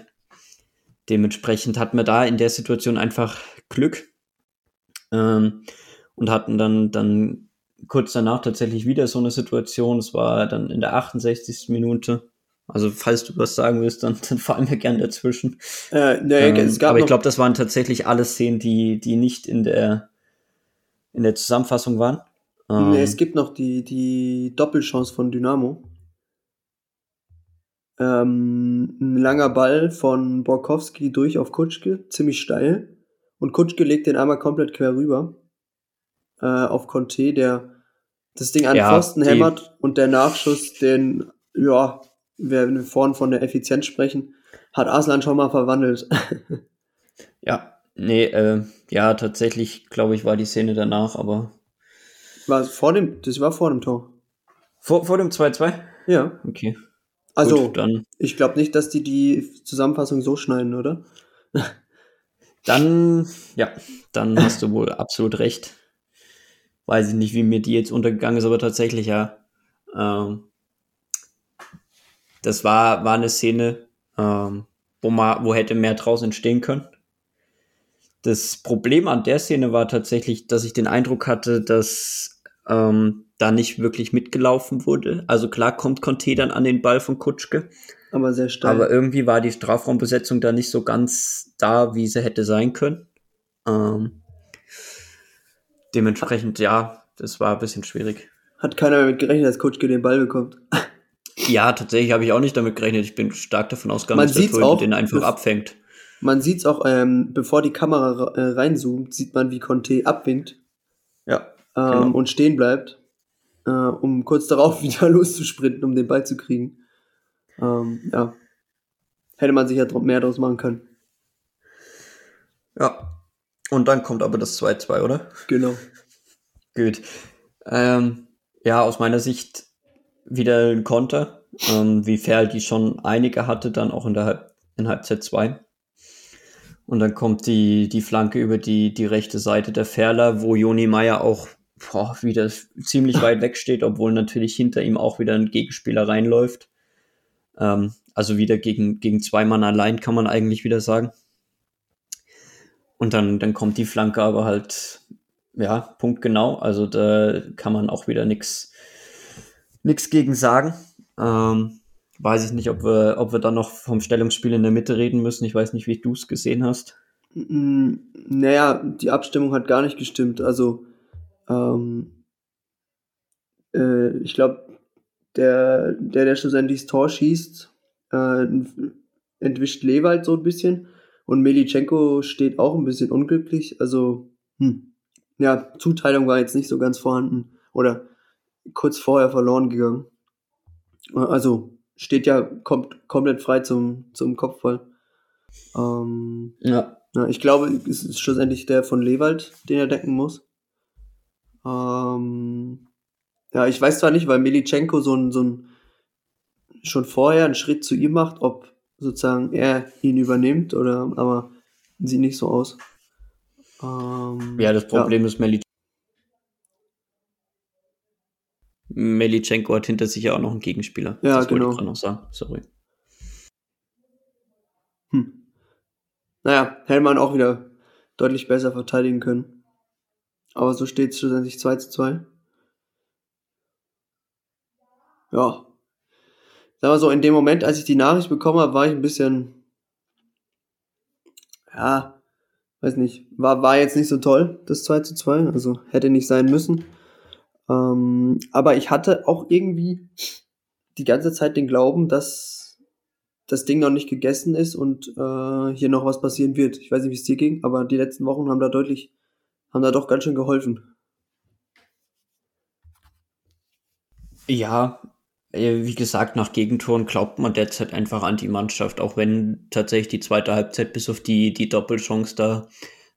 Dementsprechend hatten wir da in der Situation einfach Glück ähm, und hatten dann, dann kurz danach tatsächlich wieder so eine Situation. Es war dann in der 68. Minute. Also falls du was sagen willst, dann, dann fallen wir gern dazwischen. Äh, nee, ähm, aber ich glaube, das waren tatsächlich alle Szenen, die, die nicht in der, in der Zusammenfassung waren. Ähm, nee, es gibt noch die, die Doppelchance von Dynamo. Ähm, ein langer Ball von Borkowski durch auf Kutschke, ziemlich steil. Und Kutschke legt den einmal komplett quer rüber äh, auf Conte, der das Ding an ja, Pfosten hämmert und der Nachschuss, den, ja, wenn wir vorhin von der Effizienz sprechen, hat Aslan schon mal verwandelt. ja, nee, äh, ja, tatsächlich, glaube ich, war die Szene danach, aber. War vor dem, das war vor dem Tor. Vor, vor dem 2-2? Ja. Okay. Also, Gut, dann. ich glaube nicht, dass die die Zusammenfassung so schneiden, oder? dann, ja, dann hast du wohl absolut recht. Weiß ich nicht, wie mir die jetzt untergegangen ist, aber tatsächlich ja. Ähm, das war, war eine Szene, ähm, wo, man, wo hätte mehr draus entstehen können. Das Problem an der Szene war tatsächlich, dass ich den Eindruck hatte, dass ähm, da nicht wirklich mitgelaufen wurde. Also klar kommt Conte dann an den Ball von Kutschke. Aber sehr stark. Aber irgendwie war die Strafraumbesetzung da nicht so ganz da, wie sie hätte sein können. Ähm, dementsprechend, ja, das war ein bisschen schwierig. Hat keiner damit gerechnet, dass Kutschke den Ball bekommt. ja, tatsächlich habe ich auch nicht damit gerechnet. Ich bin stark davon ausgegangen, dass der Torhüter den einfach abfängt. Man sieht es auch, ähm, bevor die Kamera äh, reinzoomt, sieht man, wie Conte abwinkt. Ja. Ähm, genau. Und stehen bleibt äh, um kurz darauf wieder loszusprinten, um den Ball zu kriegen. Ähm, ja. Hätte man sich ja mehr draus machen können. Ja. Und dann kommt aber das 2-2, oder? Genau. Gut. Ähm, ja, aus meiner Sicht wieder ein Konter, ähm, wie Ferl die schon einige hatte, dann auch in der Halb in Halbzeit 2. Und dann kommt die, die Flanke über die, die rechte Seite der Ferler, wo Joni Meier auch boah, wieder ziemlich weit weg steht, obwohl natürlich hinter ihm auch wieder ein Gegenspieler reinläuft. Ähm, also wieder gegen, gegen zwei Mann allein, kann man eigentlich wieder sagen. Und dann, dann kommt die Flanke aber halt, ja, punktgenau. Also da kann man auch wieder nichts gegen sagen. Ähm, weiß ich nicht, ob wir, ob wir dann noch vom Stellungsspiel in der Mitte reden müssen. Ich weiß nicht, wie du es gesehen hast. Mm, naja, die Abstimmung hat gar nicht gestimmt. Also, ähm, äh, ich glaube, der, der, der schlussendlich das Tor schießt, äh, entwischt Lewald so ein bisschen. Und Melitschenko steht auch ein bisschen unglücklich. Also, hm. ja, Zuteilung war jetzt nicht so ganz vorhanden. Oder kurz vorher verloren gegangen. Also, steht ja kommt komplett frei zum, zum Kopfball. Ähm, ja. ja. Ich glaube, es ist schlussendlich der von Lewald, den er decken muss. Ähm, ja, ich weiß zwar nicht, weil Melitschenko so ein, so ein schon vorher einen Schritt zu ihm macht, ob sozusagen er ihn übernimmt oder aber sieht nicht so aus. Ähm, ja, das Problem ja. ist Melitschenko. Melitschenko hat hinter sich ja auch noch einen Gegenspieler. Ja, das genau. wollte ich gerade noch sagen. Sorry. Hm. Naja, Hellmann auch wieder deutlich besser verteidigen können. Aber so steht es schlussendlich 2 zu 2. Ja. Sag mal so, in dem Moment, als ich die Nachricht bekommen habe, war ich ein bisschen, ja, weiß nicht, war, war jetzt nicht so toll, das 2 zu 2. Also hätte nicht sein müssen. Ähm, aber ich hatte auch irgendwie die ganze Zeit den Glauben, dass das Ding noch nicht gegessen ist und äh, hier noch was passieren wird. Ich weiß nicht, wie es dir ging, aber die letzten Wochen haben da deutlich, haben da doch ganz schön geholfen. Ja, wie gesagt, nach Gegentoren glaubt man derzeit einfach an die Mannschaft, auch wenn tatsächlich die zweite Halbzeit bis auf die, die Doppelchance da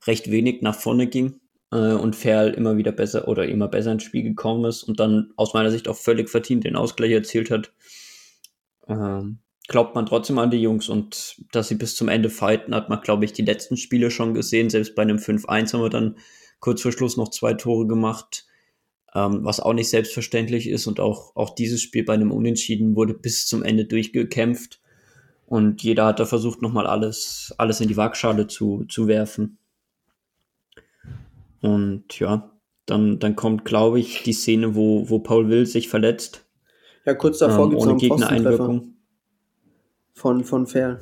recht wenig nach vorne ging äh, und Ferl immer wieder besser oder immer besser ins Spiel gekommen ist und dann aus meiner Sicht auch völlig verdient den Ausgleich erzielt hat. Ähm, glaubt man trotzdem an die Jungs und dass sie bis zum Ende fighten, hat man, glaube ich, die letzten Spiele schon gesehen. Selbst bei einem 5-1 haben wir dann kurz vor Schluss noch zwei Tore gemacht, ähm, was auch nicht selbstverständlich ist. Und auch, auch dieses Spiel bei einem Unentschieden wurde bis zum Ende durchgekämpft. Und jeder hat da versucht, nochmal alles, alles in die Waagschale zu, zu werfen. Und ja, dann, dann kommt, glaube ich, die Szene, wo, wo Paul Will sich verletzt. Ja, kurz davor ähm, gibt es Gegnereinwirkung von, von Ferl.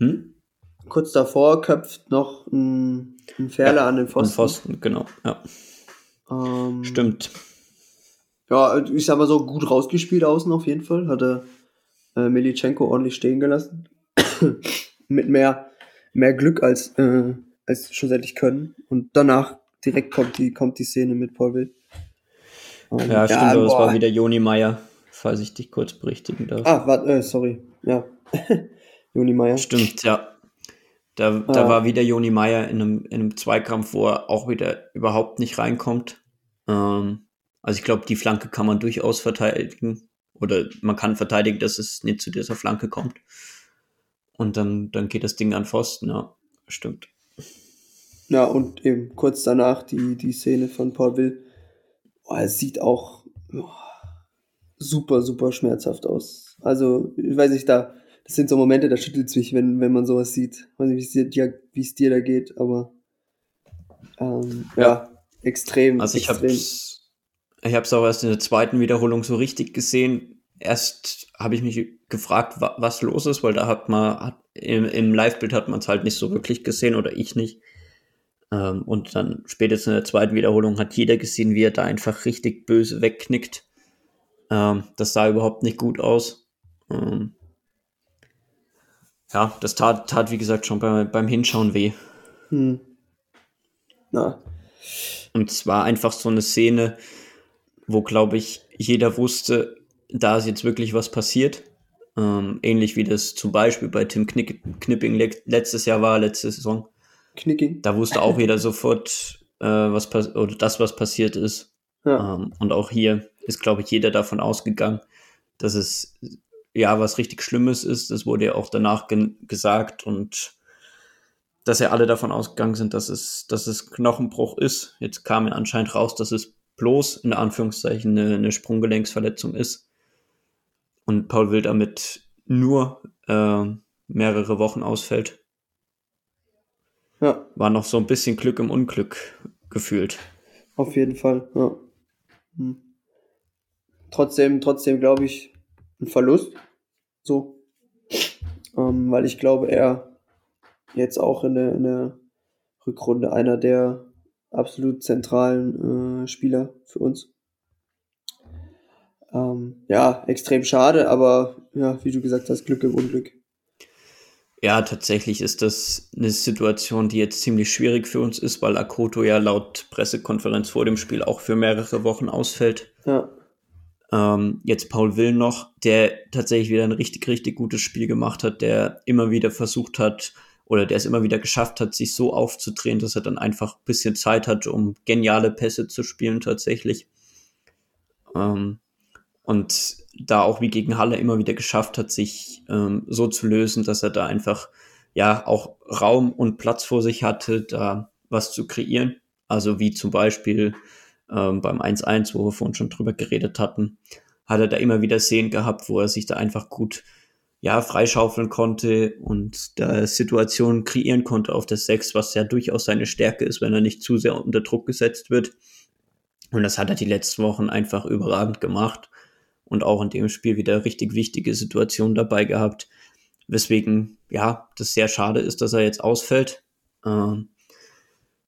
Hm? Kurz davor köpft noch ein, ein Ferler ja, an den Pfosten. Pfosten, genau, ja. Ähm, Stimmt. Ja, ich sag mal so, gut rausgespielt außen auf jeden Fall. Hatte äh, Melitschenko ordentlich stehen gelassen. Mit mehr, mehr Glück als, äh, als schlussendlich können. Und danach direkt kommt die, kommt die Szene mit Paul Wild. Um, ja, stimmt, ja, aber es war wieder Joni Meier, falls ich dich kurz berichtigen darf. Ah, warte, äh, sorry. Ja. Joni Meier. Stimmt, ja. Da, da ah. war wieder Joni Meier in einem, in einem Zweikampf, wo er auch wieder überhaupt nicht reinkommt. Ähm, also ich glaube, die Flanke kann man durchaus verteidigen. Oder man kann verteidigen, dass es nicht zu dieser Flanke kommt. Und dann, dann geht das Ding an Pfosten, ja. Stimmt. Ja, und eben kurz danach die, die Szene von Paul Will. Oh, es sieht auch oh, super, super schmerzhaft aus. Also, ich weiß nicht, da, das sind so Momente, da schüttelt es mich, wenn, wenn man sowas sieht. Ich weiß nicht, wie es dir, da geht, aber ähm, ja. ja. Extrem. Also ich habe ich habe es auch erst in der zweiten Wiederholung so richtig gesehen. Erst habe ich mich gefragt, wa was los ist, weil da hat man hat, im, im Live-Bild hat man es halt nicht so wirklich gesehen oder ich nicht. Ähm, und dann spätestens in der zweiten Wiederholung hat jeder gesehen, wie er da einfach richtig böse wegknickt. Ähm, das sah überhaupt nicht gut aus. Ähm, ja, das tat, tat, wie gesagt, schon bei, beim Hinschauen weh. Hm. Na. Und es war einfach so eine Szene, wo, glaube ich, jeder wusste, da ist jetzt wirklich was passiert. Ähm, ähnlich wie das zum Beispiel bei Tim Knick Knipping letztes Jahr war, letzte Saison. Knicking. Da wusste auch jeder sofort, äh, was oder das, was passiert ist. Ja. Ähm, und auch hier ist, glaube ich, jeder davon ausgegangen, dass es ja was richtig Schlimmes ist. Das wurde ja auch danach ge gesagt und dass ja alle davon ausgegangen sind, dass es, dass es Knochenbruch ist. Jetzt kam ja anscheinend raus, dass es bloß in Anführungszeichen eine, eine Sprunggelenksverletzung ist. Und Paul Will damit nur äh, mehrere Wochen ausfällt. Ja. War noch so ein bisschen Glück im Unglück gefühlt. Auf jeden Fall, ja. Hm. Trotzdem, trotzdem glaube ich, ein Verlust. So. Ähm, weil ich glaube, er jetzt auch in der, in der Rückrunde einer der absolut zentralen äh, Spieler für uns. Ähm, ja, extrem schade, aber ja, wie du gesagt hast, Glück im Unglück. Ja, tatsächlich ist das eine Situation, die jetzt ziemlich schwierig für uns ist, weil Akoto ja laut Pressekonferenz vor dem Spiel auch für mehrere Wochen ausfällt. Ja. Ähm, jetzt Paul Will noch, der tatsächlich wieder ein richtig, richtig gutes Spiel gemacht hat, der immer wieder versucht hat, oder der es immer wieder geschafft hat, sich so aufzudrehen, dass er dann einfach ein bisschen Zeit hat, um geniale Pässe zu spielen tatsächlich. Ähm, und da auch wie gegen Halle immer wieder geschafft hat, sich ähm, so zu lösen, dass er da einfach ja auch Raum und Platz vor sich hatte, da was zu kreieren. Also wie zum Beispiel ähm, beim 1-1, wo wir vorhin schon drüber geredet hatten, hat er da immer wieder Szenen gehabt, wo er sich da einfach gut ja, freischaufeln konnte und da Situationen kreieren konnte auf der 6, was ja durchaus seine Stärke ist, wenn er nicht zu sehr unter Druck gesetzt wird. Und das hat er die letzten Wochen einfach überragend gemacht und auch in dem Spiel wieder richtig wichtige Situationen dabei gehabt. Weswegen, ja, das sehr schade ist, dass er jetzt ausfällt. Ähm,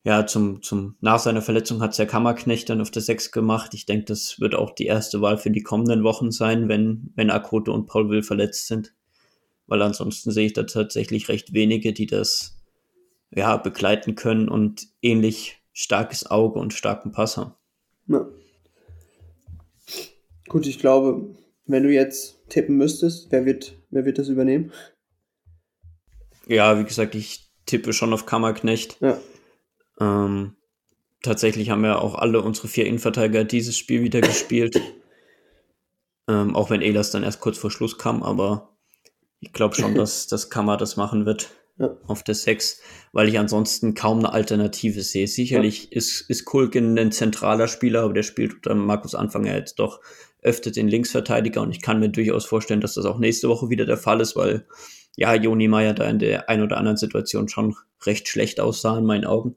ja, zum, zum, nach seiner Verletzung hat es der Kammerknecht dann auf der 6 gemacht. Ich denke, das wird auch die erste Wahl für die kommenden Wochen sein, wenn, wenn Akoto und Paul Will verletzt sind. Weil ansonsten sehe ich da tatsächlich recht wenige, die das ja, begleiten können und ähnlich starkes Auge und starken Pass haben. Ja. Gut, ich glaube, wenn du jetzt tippen müsstest, wer wird, wer wird das übernehmen? Ja, wie gesagt, ich tippe schon auf Kammerknecht. Ja. Ähm, tatsächlich haben ja auch alle unsere vier Innenverteidiger dieses Spiel wieder gespielt. ähm, auch wenn Elas dann erst kurz vor Schluss kam, aber ich glaube schon, dass das Kammer das machen wird ja. auf der 6, weil ich ansonsten kaum eine Alternative sehe. Sicherlich ja. ist, ist Kulkin ein zentraler Spieler, aber der spielt unter Markus Anfang jetzt doch öfter den Linksverteidiger und ich kann mir durchaus vorstellen, dass das auch nächste Woche wieder der Fall ist, weil ja, Joni Meyer da in der ein oder anderen Situation schon recht schlecht aussah in meinen Augen.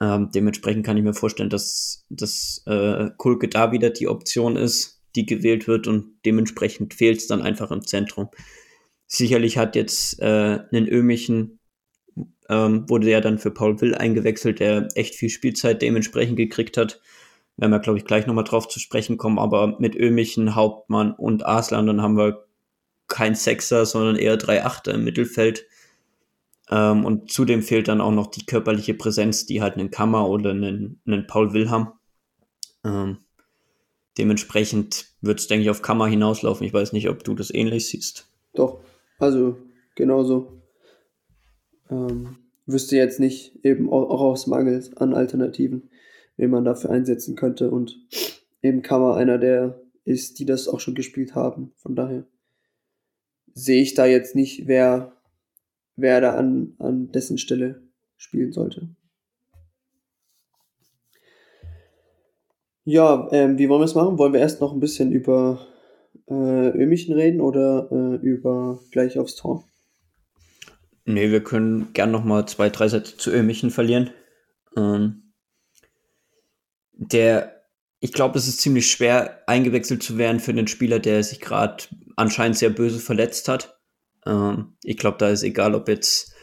Ähm, dementsprechend kann ich mir vorstellen, dass, dass äh, Kulke da wieder die Option ist, die gewählt wird und dementsprechend fehlt es dann einfach im Zentrum. Sicherlich hat jetzt äh, einen Ömichen, ähm, wurde ja dann für Paul Will eingewechselt, der echt viel Spielzeit dementsprechend gekriegt hat werden wir, glaube ich, gleich nochmal drauf zu sprechen kommen, aber mit Ömichen, Hauptmann und Arslan, dann haben wir kein Sechser, sondern eher drei Achter im Mittelfeld. Ähm, und zudem fehlt dann auch noch die körperliche Präsenz, die halt einen Kammer oder einen, einen Paul Will haben. Ähm, dementsprechend wird es, denke ich, auf Kammer hinauslaufen. Ich weiß nicht, ob du das ähnlich siehst. Doch, also genauso. Ähm, wüsste jetzt nicht, eben auch, aus Mangel an Alternativen wen man dafür einsetzen könnte. Und eben Kammer einer der ist, die das auch schon gespielt haben. Von daher sehe ich da jetzt nicht, wer, wer da an, an dessen Stelle spielen sollte. Ja, ähm, wie wollen wir es machen? Wollen wir erst noch ein bisschen über äh, Ömichen reden oder äh, über gleich aufs Tor? Nee, wir können gern noch mal zwei, drei Sätze zu Ömichen verlieren. Ähm, der, ich glaube, es ist ziemlich schwer, eingewechselt zu werden für einen Spieler, der sich gerade anscheinend sehr böse verletzt hat. Ähm, ich glaube, da ist egal, ob jetzt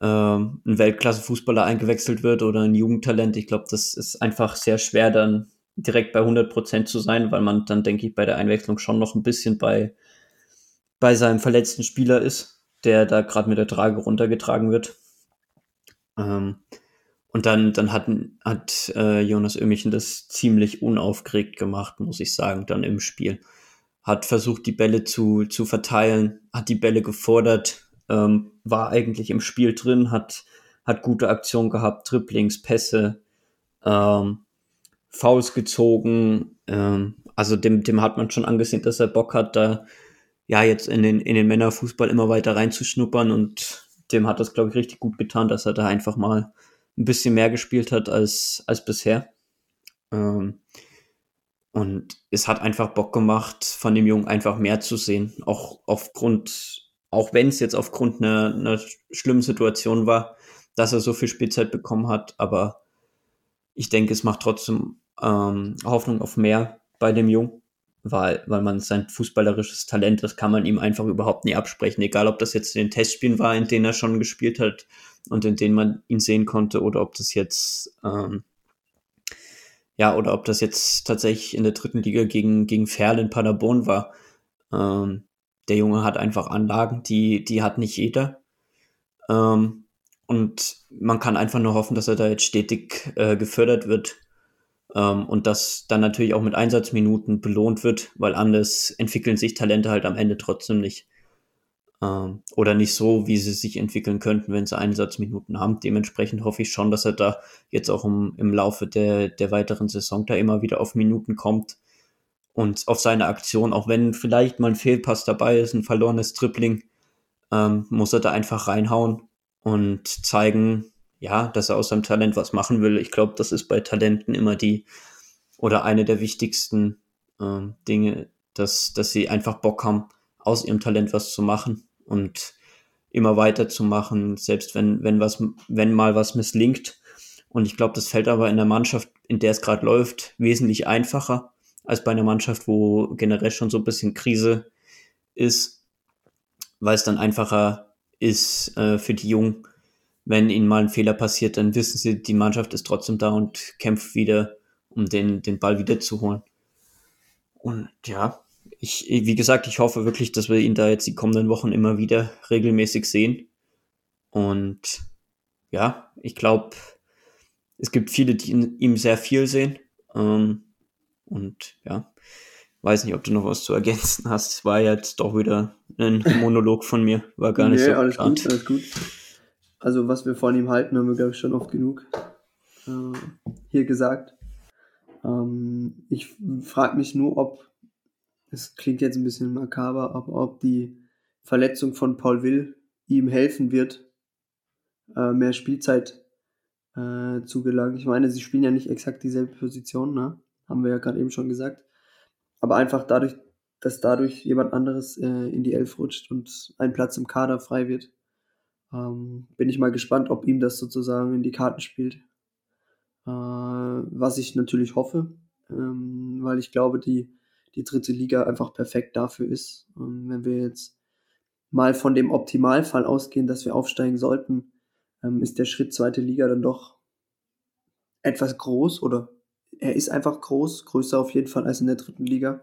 ähm, ein Weltklasse-Fußballer eingewechselt wird oder ein Jugendtalent. Ich glaube, das ist einfach sehr schwer, dann direkt bei 100% zu sein, weil man dann, denke ich, bei der Einwechslung schon noch ein bisschen bei, bei seinem verletzten Spieler ist, der da gerade mit der Trage runtergetragen wird. Ähm, und dann, dann hat, hat äh, Jonas Ömichen das ziemlich unaufgeregt gemacht, muss ich sagen, dann im Spiel. Hat versucht, die Bälle zu, zu verteilen, hat die Bälle gefordert, ähm, war eigentlich im Spiel drin, hat, hat gute Aktionen gehabt, Triplings, Pässe, ähm, Fouls gezogen. Ähm, also dem, dem hat man schon angesehen, dass er Bock hat, da ja jetzt in den, in den Männerfußball immer weiter reinzuschnuppern und dem hat das, glaube ich, richtig gut getan, dass er da einfach mal ein bisschen mehr gespielt hat als, als bisher. Ähm, und es hat einfach Bock gemacht, von dem Jungen einfach mehr zu sehen. Auch aufgrund, auch wenn es jetzt aufgrund einer, einer schlimmen Situation war, dass er so viel Spielzeit bekommen hat. Aber ich denke, es macht trotzdem ähm, Hoffnung auf mehr bei dem Jungen. weil, weil man sein fußballerisches Talent, das kann man ihm einfach überhaupt nie absprechen, egal ob das jetzt in den Testspielen war, in denen er schon gespielt hat und in denen man ihn sehen konnte, oder ob das jetzt ähm, ja, oder ob das jetzt tatsächlich in der dritten Liga gegen, gegen Ferl in Paderborn war. Ähm, der Junge hat einfach Anlagen, die, die hat nicht jeder. Ähm, und man kann einfach nur hoffen, dass er da jetzt stetig äh, gefördert wird ähm, und das dann natürlich auch mit Einsatzminuten belohnt wird, weil anders entwickeln sich Talente halt am Ende trotzdem nicht. Ähm, oder nicht so, wie sie sich entwickeln könnten, wenn sie Einsatzminuten haben. Dementsprechend hoffe ich schon, dass er da jetzt auch im, im Laufe der, der weiteren Saison da immer wieder auf Minuten kommt und auf seine Aktion, auch wenn vielleicht mal ein Fehlpass dabei ist, ein verlorenes Tripling, ähm, muss er da einfach reinhauen und zeigen, ja, dass er aus seinem Talent was machen will. Ich glaube, das ist bei Talenten immer die oder eine der wichtigsten äh, Dinge, dass, dass sie einfach Bock haben, aus ihrem Talent was zu machen und immer weiterzumachen, selbst wenn, wenn was, wenn mal was misslingt. Und ich glaube, das fällt aber in der Mannschaft, in der es gerade läuft, wesentlich einfacher als bei einer Mannschaft, wo generell schon so ein bisschen Krise ist, weil es dann einfacher ist äh, für die Jungen, wenn ihnen mal ein Fehler passiert, dann wissen sie, die Mannschaft ist trotzdem da und kämpft wieder, um den, den Ball wieder zu holen. Und ja, ich, wie gesagt, ich hoffe wirklich, dass wir ihn da jetzt die kommenden Wochen immer wieder regelmäßig sehen. Und ja, ich glaube, es gibt viele, die in ihm sehr viel sehen. Ähm, und ja, weiß nicht, ob du noch was zu ergänzen hast. War jetzt doch wieder ein Monolog von mir. War gar nicht nee, so alles gut, alles gut. Also was wir von ihm halten, haben wir, glaube ich, schon oft genug äh, hier gesagt. Ähm, ich frage mich nur, ob, es klingt jetzt ein bisschen makaber, aber ob die Verletzung von Paul Will ihm helfen wird, äh, mehr Spielzeit äh, zu gelangen. Ich meine, sie spielen ja nicht exakt dieselbe Position, ne? haben wir ja gerade eben schon gesagt. Aber einfach dadurch, dass dadurch jemand anderes äh, in die Elf rutscht und ein Platz im Kader frei wird, ähm, bin ich mal gespannt, ob ihm das sozusagen in die Karten spielt. Äh, was ich natürlich hoffe, ähm, weil ich glaube, die, die dritte Liga einfach perfekt dafür ist. Ähm, wenn wir jetzt mal von dem Optimalfall ausgehen, dass wir aufsteigen sollten, ähm, ist der Schritt zweite Liga dann doch etwas groß oder er ist einfach groß, größer auf jeden Fall als in der dritten Liga.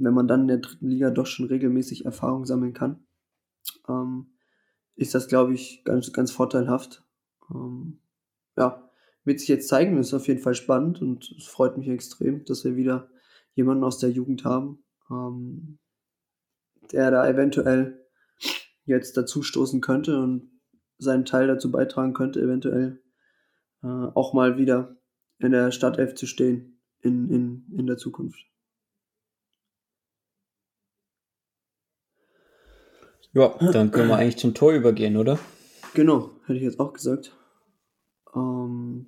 wenn man dann in der dritten Liga doch schon regelmäßig Erfahrung sammeln kann, ähm, ist das, glaube ich, ganz, ganz vorteilhaft. Ähm, ja, wird sich jetzt zeigen, ist auf jeden Fall spannend und es freut mich extrem, dass wir wieder jemanden aus der Jugend haben, ähm, der da eventuell jetzt dazu stoßen könnte und seinen Teil dazu beitragen könnte, eventuell äh, auch mal wieder in der Startelf zu stehen in, in, in der Zukunft. Ja, dann können wir eigentlich zum Tor übergehen, oder? Genau, hätte ich jetzt auch gesagt. Ähm,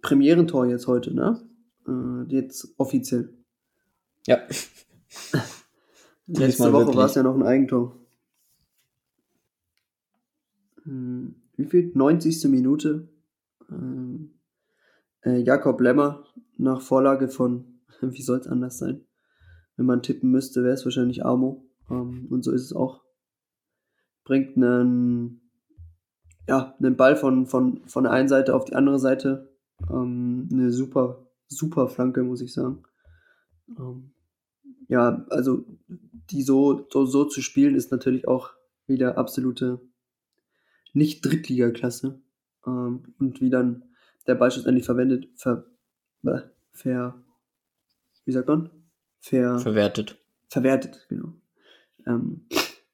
Premierentor jetzt heute, ne? Äh, jetzt offiziell. Ja. Letzte Woche war es ja noch ein Eigentor. Hm, wie viel? 90. Minute. Ähm, äh, Jakob Lemmer nach Vorlage von, wie soll es anders sein? Wenn man tippen müsste, wäre es wahrscheinlich Amo. Ähm, und so ist es auch. Bringt einen, ja, einen Ball von, von, von der einen Seite auf die andere Seite. Ähm, eine super, super Flanke, muss ich sagen. Ähm, ja, also die so, so, so zu spielen, ist natürlich auch wieder absolute nicht Drittliga-Klasse. Ähm, und wie dann der Ball schlussendlich verwendet, ver, ver, wie sagt man? Ver, verwertet. Verwertet, genau ähm,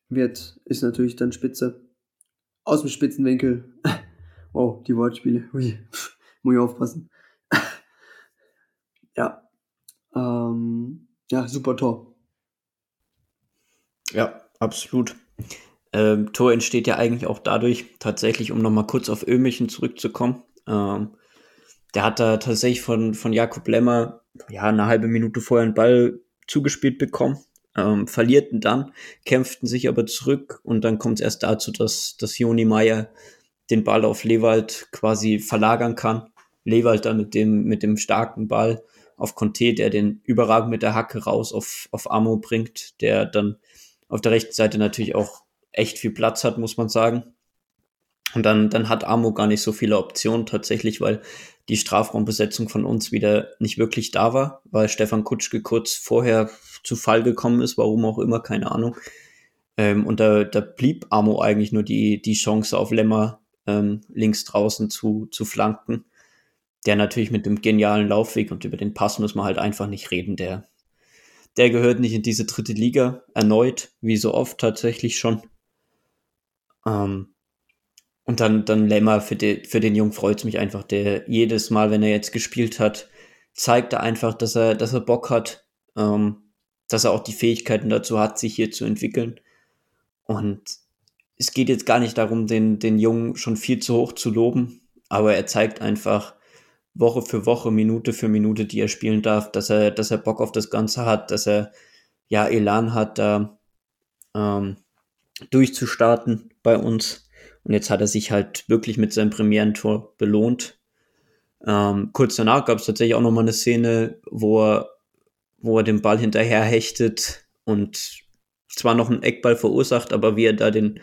wird, ist natürlich dann spitze. Aus dem Spitzenwinkel. wow, die Wortspiele. Ui, muss ich aufpassen. ja. Ähm, ja, super Tor. Ja, absolut. Ähm, Tor entsteht ja eigentlich auch dadurch, tatsächlich, um nochmal kurz auf Ömichen zurückzukommen. Ähm, der hat da tatsächlich von, von Jakob Lemmer ja, eine halbe Minute vorher einen Ball zugespielt bekommen ähm, verlierten dann, kämpften sich aber zurück und dann kommt es erst dazu, dass, dass Joni Meier den Ball auf Lewald quasi verlagern kann. Lewald dann mit dem, mit dem starken Ball auf Conte, der den überragend mit der Hacke raus auf, auf Amo bringt, der dann auf der rechten Seite natürlich auch echt viel Platz hat, muss man sagen. Und dann, dann hat Amo gar nicht so viele Optionen tatsächlich, weil die Strafraumbesetzung von uns wieder nicht wirklich da war, weil Stefan Kutschke kurz vorher zu Fall gekommen ist, warum auch immer, keine Ahnung. Ähm, und da, da blieb Amo eigentlich nur die, die Chance auf Lemmer ähm, links draußen zu, zu flanken. Der natürlich mit dem genialen Laufweg und über den Pass muss man halt einfach nicht reden. Der, der gehört nicht in diese dritte Liga erneut, wie so oft tatsächlich schon. Ähm, und dann, dann Lemmer, für, den für den Jungen freut es mich einfach, der jedes Mal, wenn er jetzt gespielt hat, zeigt er einfach, dass er, dass er Bock hat, ähm, dass er auch die Fähigkeiten dazu hat, sich hier zu entwickeln. Und es geht jetzt gar nicht darum, den, den Jungen schon viel zu hoch zu loben, aber er zeigt einfach Woche für Woche, Minute für Minute, die er spielen darf, dass er, dass er Bock auf das Ganze hat, dass er ja Elan hat, da ähm, durchzustarten bei uns. Und jetzt hat er sich halt wirklich mit seinem Premierentor belohnt. Ähm, kurz danach gab es tatsächlich auch nochmal eine Szene, wo er, wo er den Ball hinterher hechtet und zwar noch einen Eckball verursacht, aber wie er da den,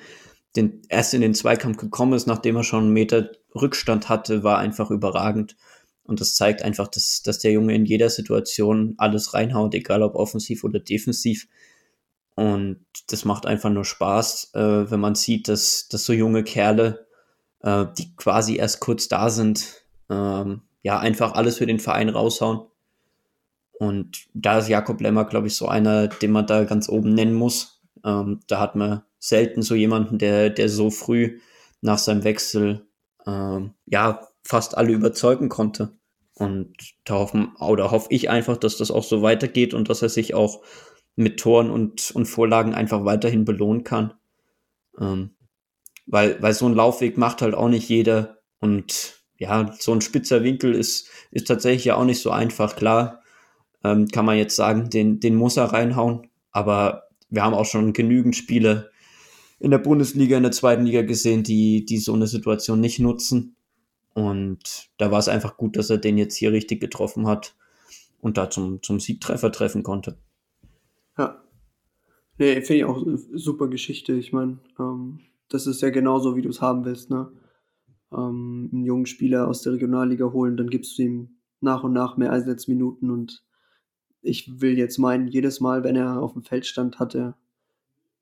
den erst in den Zweikampf gekommen ist, nachdem er schon einen Meter Rückstand hatte, war einfach überragend. Und das zeigt einfach, dass, dass der Junge in jeder Situation alles reinhaut, egal ob offensiv oder defensiv. Und das macht einfach nur Spaß, äh, wenn man sieht, dass, dass so junge Kerle, äh, die quasi erst kurz da sind, ähm, ja, einfach alles für den Verein raushauen. Und da ist Jakob Lemmer, glaube ich, so einer, den man da ganz oben nennen muss. Ähm, da hat man selten so jemanden, der, der so früh nach seinem Wechsel ähm, ja fast alle überzeugen konnte. Und da hoffen, oder hoffe ich einfach, dass das auch so weitergeht und dass er sich auch mit Toren und, und Vorlagen einfach weiterhin belohnen kann. Ähm, weil, weil so ein Laufweg macht halt auch nicht jeder. Und ja, so ein spitzer Winkel ist, ist tatsächlich ja auch nicht so einfach. Klar, ähm, kann man jetzt sagen, den, den muss er reinhauen. Aber wir haben auch schon genügend Spiele in der Bundesliga, in der zweiten Liga gesehen, die, die so eine Situation nicht nutzen. Und da war es einfach gut, dass er den jetzt hier richtig getroffen hat und da zum, zum Siegtreffer treffen konnte. Ja. Nee, finde ich auch super Geschichte. Ich meine, ähm, das ist ja genauso, wie du es haben willst, ne? Ähm, einen jungen Spieler aus der Regionalliga holen, dann gibst du ihm nach und nach mehr Einsatzminuten und ich will jetzt meinen, jedes Mal, wenn er auf dem Feld stand, hat er,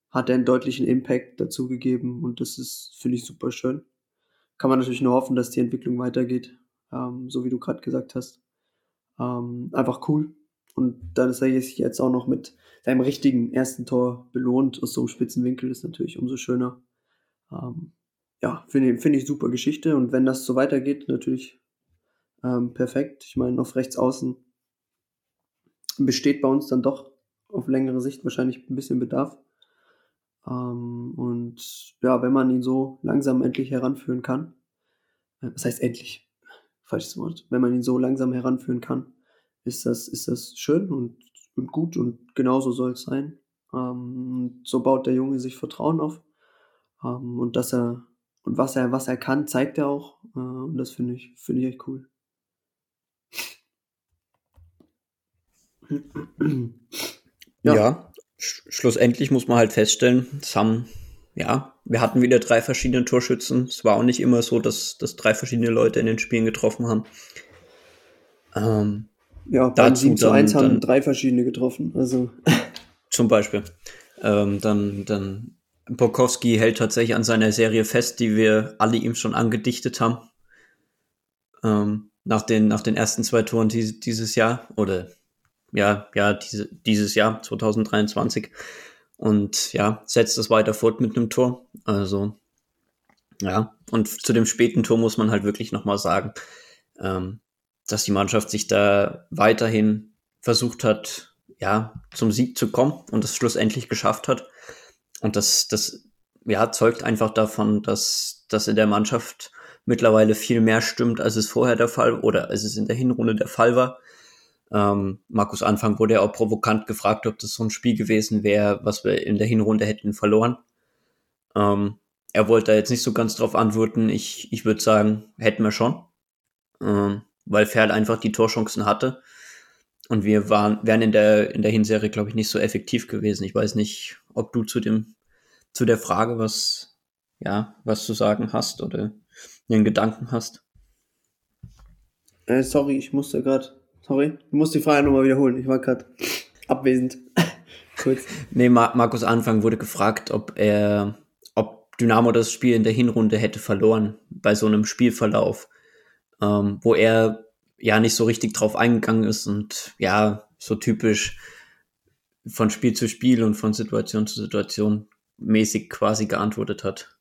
hat er einen deutlichen Impact dazu gegeben und das ist, finde ich, super schön. Kann man natürlich nur hoffen, dass die Entwicklung weitergeht, ähm, so wie du gerade gesagt hast. Ähm, einfach cool. Und dann ist er jetzt auch noch mit seinem richtigen ersten Tor belohnt aus so einem spitzen Winkel, ist natürlich umso schöner. Ähm, ja, finde find ich super Geschichte. Und wenn das so weitergeht, natürlich ähm, perfekt. Ich meine, auf rechts außen besteht bei uns dann doch auf längere Sicht wahrscheinlich ein bisschen Bedarf. Ähm, und ja, wenn man ihn so langsam endlich heranführen kann, äh, was heißt endlich? Falsches Wort. Wenn man ihn so langsam heranführen kann, ist das, ist das schön und, und gut und genauso soll es sein. Ähm, so baut der Junge sich Vertrauen auf. Ähm, und dass er, und was er, was er kann, zeigt er auch. Äh, und das finde ich, finde ich echt cool. Ja, ja sch schlussendlich muss man halt feststellen, es haben, ja, wir hatten wieder drei verschiedene Torschützen. Es war auch nicht immer so, dass, dass drei verschiedene Leute in den Spielen getroffen haben. Ähm, ja, beim 7 zu 1 haben dann, drei verschiedene getroffen. Also. Zum Beispiel. Ähm, dann, dann Bokowski hält tatsächlich an seiner Serie fest, die wir alle ihm schon angedichtet haben. Ähm, nach, den, nach den ersten zwei Toren die, dieses Jahr. Oder ja, ja, diese, dieses Jahr, 2023. Und ja, setzt es weiter fort mit einem Tor. Also, ja, und zu dem späten Tor muss man halt wirklich nochmal sagen, ähm, dass die Mannschaft sich da weiterhin versucht hat, ja, zum Sieg zu kommen und es schlussendlich geschafft hat. Und das, das, ja, zeugt einfach davon, dass, dass in der Mannschaft mittlerweile viel mehr stimmt, als es vorher der Fall oder als es in der Hinrunde der Fall war. Ähm, Markus Anfang wurde ja auch provokant gefragt, ob das so ein Spiel gewesen wäre, was wir in der Hinrunde hätten verloren. Ähm, er wollte da jetzt nicht so ganz drauf antworten. Ich, ich würde sagen, hätten wir schon. Ähm, weil Ferl einfach die Torchancen hatte. Und wir waren, wären in der, in der Hinserie, glaube ich, nicht so effektiv gewesen. Ich weiß nicht, ob du zu dem, zu der Frage was, ja, was zu sagen hast oder einen Gedanken hast. Äh, sorry, ich musste gerade, sorry, ich muss die Frage nochmal wiederholen. Ich war gerade abwesend. Kurz. Nee, Mar Markus Anfang wurde gefragt, ob er, ob Dynamo das Spiel in der Hinrunde hätte verloren bei so einem Spielverlauf, ähm, wo er ja nicht so richtig drauf eingegangen ist und ja, so typisch von Spiel zu Spiel und von Situation zu Situation mäßig quasi geantwortet hat.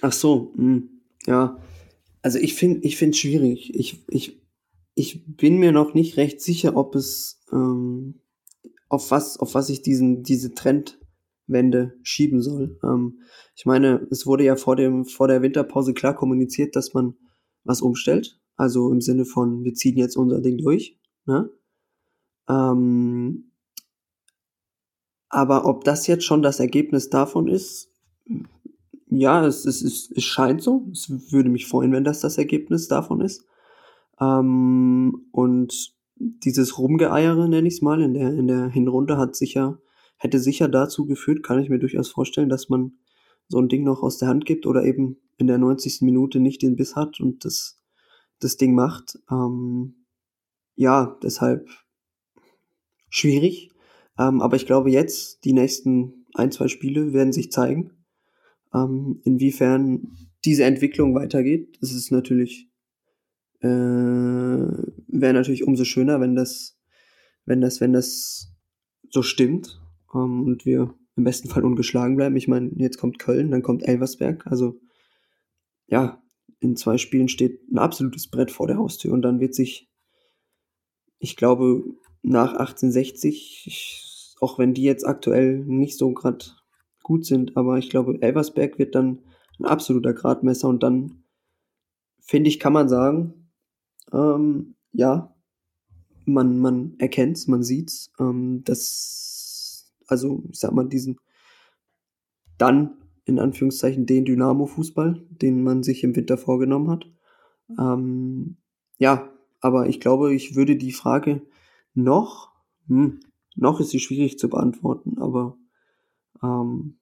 Ach so, mh, hm, ja. Also ich finde, ich finde schwierig. Ich, ich, ich bin mir noch nicht recht sicher, ob es ähm, auf was, auf was ich diesen, diese Trendwende schieben soll. Ähm, ich meine, es wurde ja vor dem, vor der Winterpause klar kommuniziert, dass man was umstellt. Also im Sinne von, wir ziehen jetzt unser Ding durch. Ne? Ähm, aber ob das jetzt schon das Ergebnis davon ist, ja, es, es, es, es scheint so. Es würde mich freuen, wenn das das Ergebnis davon ist. Ähm, und dieses Rumgeeiere, nenne ich es mal, in der, in der Hinrunde hat sicher, hätte sicher dazu geführt, kann ich mir durchaus vorstellen, dass man so ein Ding noch aus der Hand gibt oder eben in der 90. Minute nicht den Biss hat und das, das Ding macht. Ähm, ja, deshalb schwierig. Ähm, aber ich glaube jetzt, die nächsten ein, zwei Spiele werden sich zeigen, ähm, inwiefern diese Entwicklung weitergeht. Das ist natürlich äh, wäre natürlich umso schöner, wenn das, wenn das, wenn das so stimmt ähm, und wir im besten Fall ungeschlagen bleiben. Ich meine, jetzt kommt Köln, dann kommt Elversberg. Also ja, in zwei Spielen steht ein absolutes Brett vor der Haustür und dann wird sich, ich glaube, nach 1860, auch wenn die jetzt aktuell nicht so gerade gut sind, aber ich glaube, Elversberg wird dann ein absoluter Gradmesser und dann, finde ich, kann man sagen, ähm, ja, man, man erkennt's, man sieht's, ähm, dass, also ich sag mal, diesen dann in Anführungszeichen den Dynamo-Fußball, den man sich im Winter vorgenommen hat. Ähm, ja, aber ich glaube, ich würde die Frage noch, hm, noch ist sie schwierig zu beantworten, aber ähm,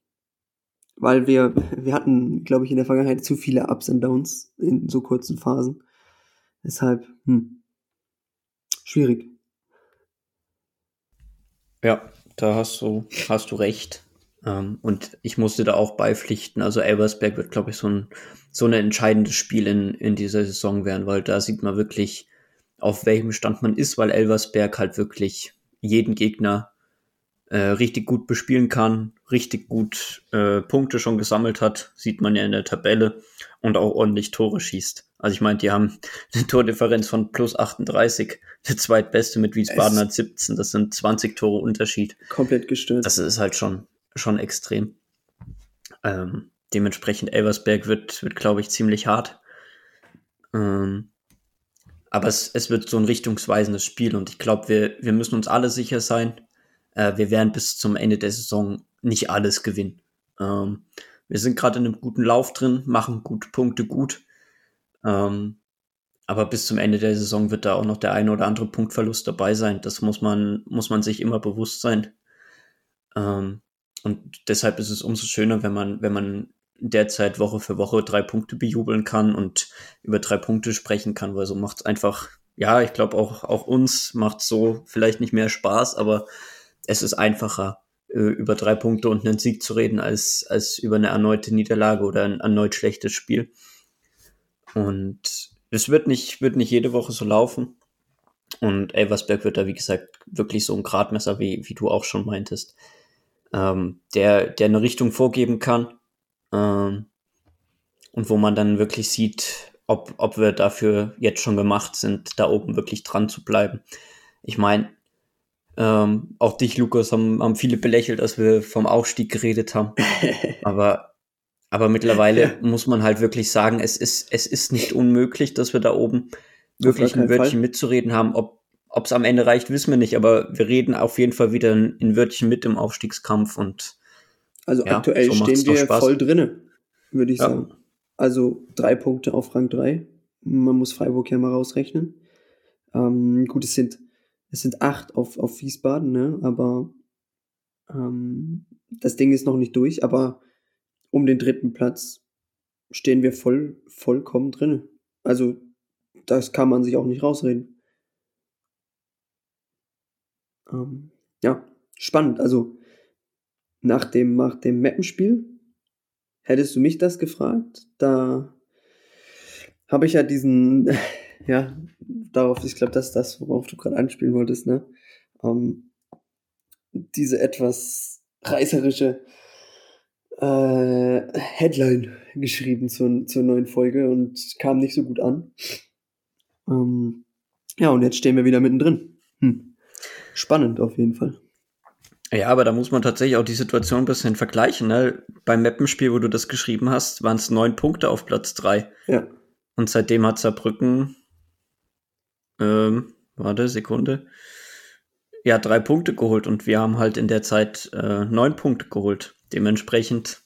weil wir, wir hatten, glaube ich, in der Vergangenheit zu viele Ups und Downs in so kurzen Phasen. Deshalb, hm, schwierig. Ja, da hast du, hast du recht. Ähm, und ich musste da auch beipflichten. Also Elbersberg wird, glaube ich, so ein, so ein entscheidendes Spiel in, in dieser Saison werden, weil da sieht man wirklich, auf welchem Stand man ist, weil Elversberg halt wirklich jeden Gegner äh, richtig gut bespielen kann, richtig gut äh, Punkte schon gesammelt hat, sieht man ja in der Tabelle und auch ordentlich Tore schießt. Also ich meine, die haben eine Tordifferenz von plus 38, der zweitbeste mit Wiesbaden hat 17, das sind 20 Tore Unterschied. Komplett gestört. Das ist halt schon, schon extrem. Ähm, dementsprechend Elversberg wird, wird glaube ich, ziemlich hart. Ähm, aber es, es wird so ein richtungsweisendes Spiel und ich glaube, wir, wir müssen uns alle sicher sein, äh, wir werden bis zum Ende der Saison nicht alles gewinnen. Ähm, wir sind gerade in einem guten Lauf drin, machen gute Punkte gut. Ähm, aber bis zum Ende der Saison wird da auch noch der eine oder andere Punktverlust dabei sein. Das muss man, muss man sich immer bewusst sein. Ähm, und deshalb ist es umso schöner, wenn man, wenn man derzeit Woche für Woche drei Punkte bejubeln kann und über drei Punkte sprechen kann, weil so macht es einfach, ja, ich glaube auch, auch uns macht so vielleicht nicht mehr Spaß, aber es ist einfacher, äh, über drei Punkte und einen Sieg zu reden, als, als über eine erneute Niederlage oder ein erneut schlechtes Spiel. Und es wird nicht, wird nicht jede Woche so laufen. Und Elversberg wird da, wie gesagt, wirklich so ein Gradmesser, wie, wie du auch schon meintest, ähm, der, der eine Richtung vorgeben kann. Ähm, und wo man dann wirklich sieht, ob, ob wir dafür jetzt schon gemacht sind, da oben wirklich dran zu bleiben. Ich meine, ähm, auch dich, Lukas, haben, haben viele belächelt, als wir vom Aufstieg geredet haben. aber, aber mittlerweile ja. muss man halt wirklich sagen, es ist, es ist nicht unmöglich, dass wir da oben wirklich ein Wörtchen Fall. mitzureden haben. Ob es am Ende reicht, wissen wir nicht, aber wir reden auf jeden Fall wieder in, in Wörtchen mit im Aufstiegskampf und also ja, aktuell so stehen wir voll drinne, würde ich ja. sagen. Also drei Punkte auf Rang 3. Man muss Freiburg ja mal rausrechnen. Ähm, gut, es sind, es sind acht auf, auf Wiesbaden, ne? aber ähm, das Ding ist noch nicht durch, aber um den dritten Platz stehen wir voll, vollkommen drin. Also, das kann man sich auch nicht rausreden. Ähm, ja, spannend. Also, nach dem, nach dem Mappenspiel hättest du mich das gefragt, da habe ich ja diesen, ja, darauf, ich glaube, das ist das, worauf du gerade anspielen wolltest, ne? Ähm, diese etwas reißerische äh, Headline geschrieben zur, zur neuen Folge und kam nicht so gut an. Ähm, ja, und jetzt stehen wir wieder mittendrin. Hm. Spannend auf jeden Fall. Ja, aber da muss man tatsächlich auch die Situation ein bisschen vergleichen. Ne? Beim Mappenspiel, wo du das geschrieben hast, waren es neun Punkte auf Platz drei. Ja. Und seitdem hat Saarbrücken, ähm, warte, Sekunde, ja, drei Punkte geholt und wir haben halt in der Zeit äh, neun Punkte geholt. Dementsprechend,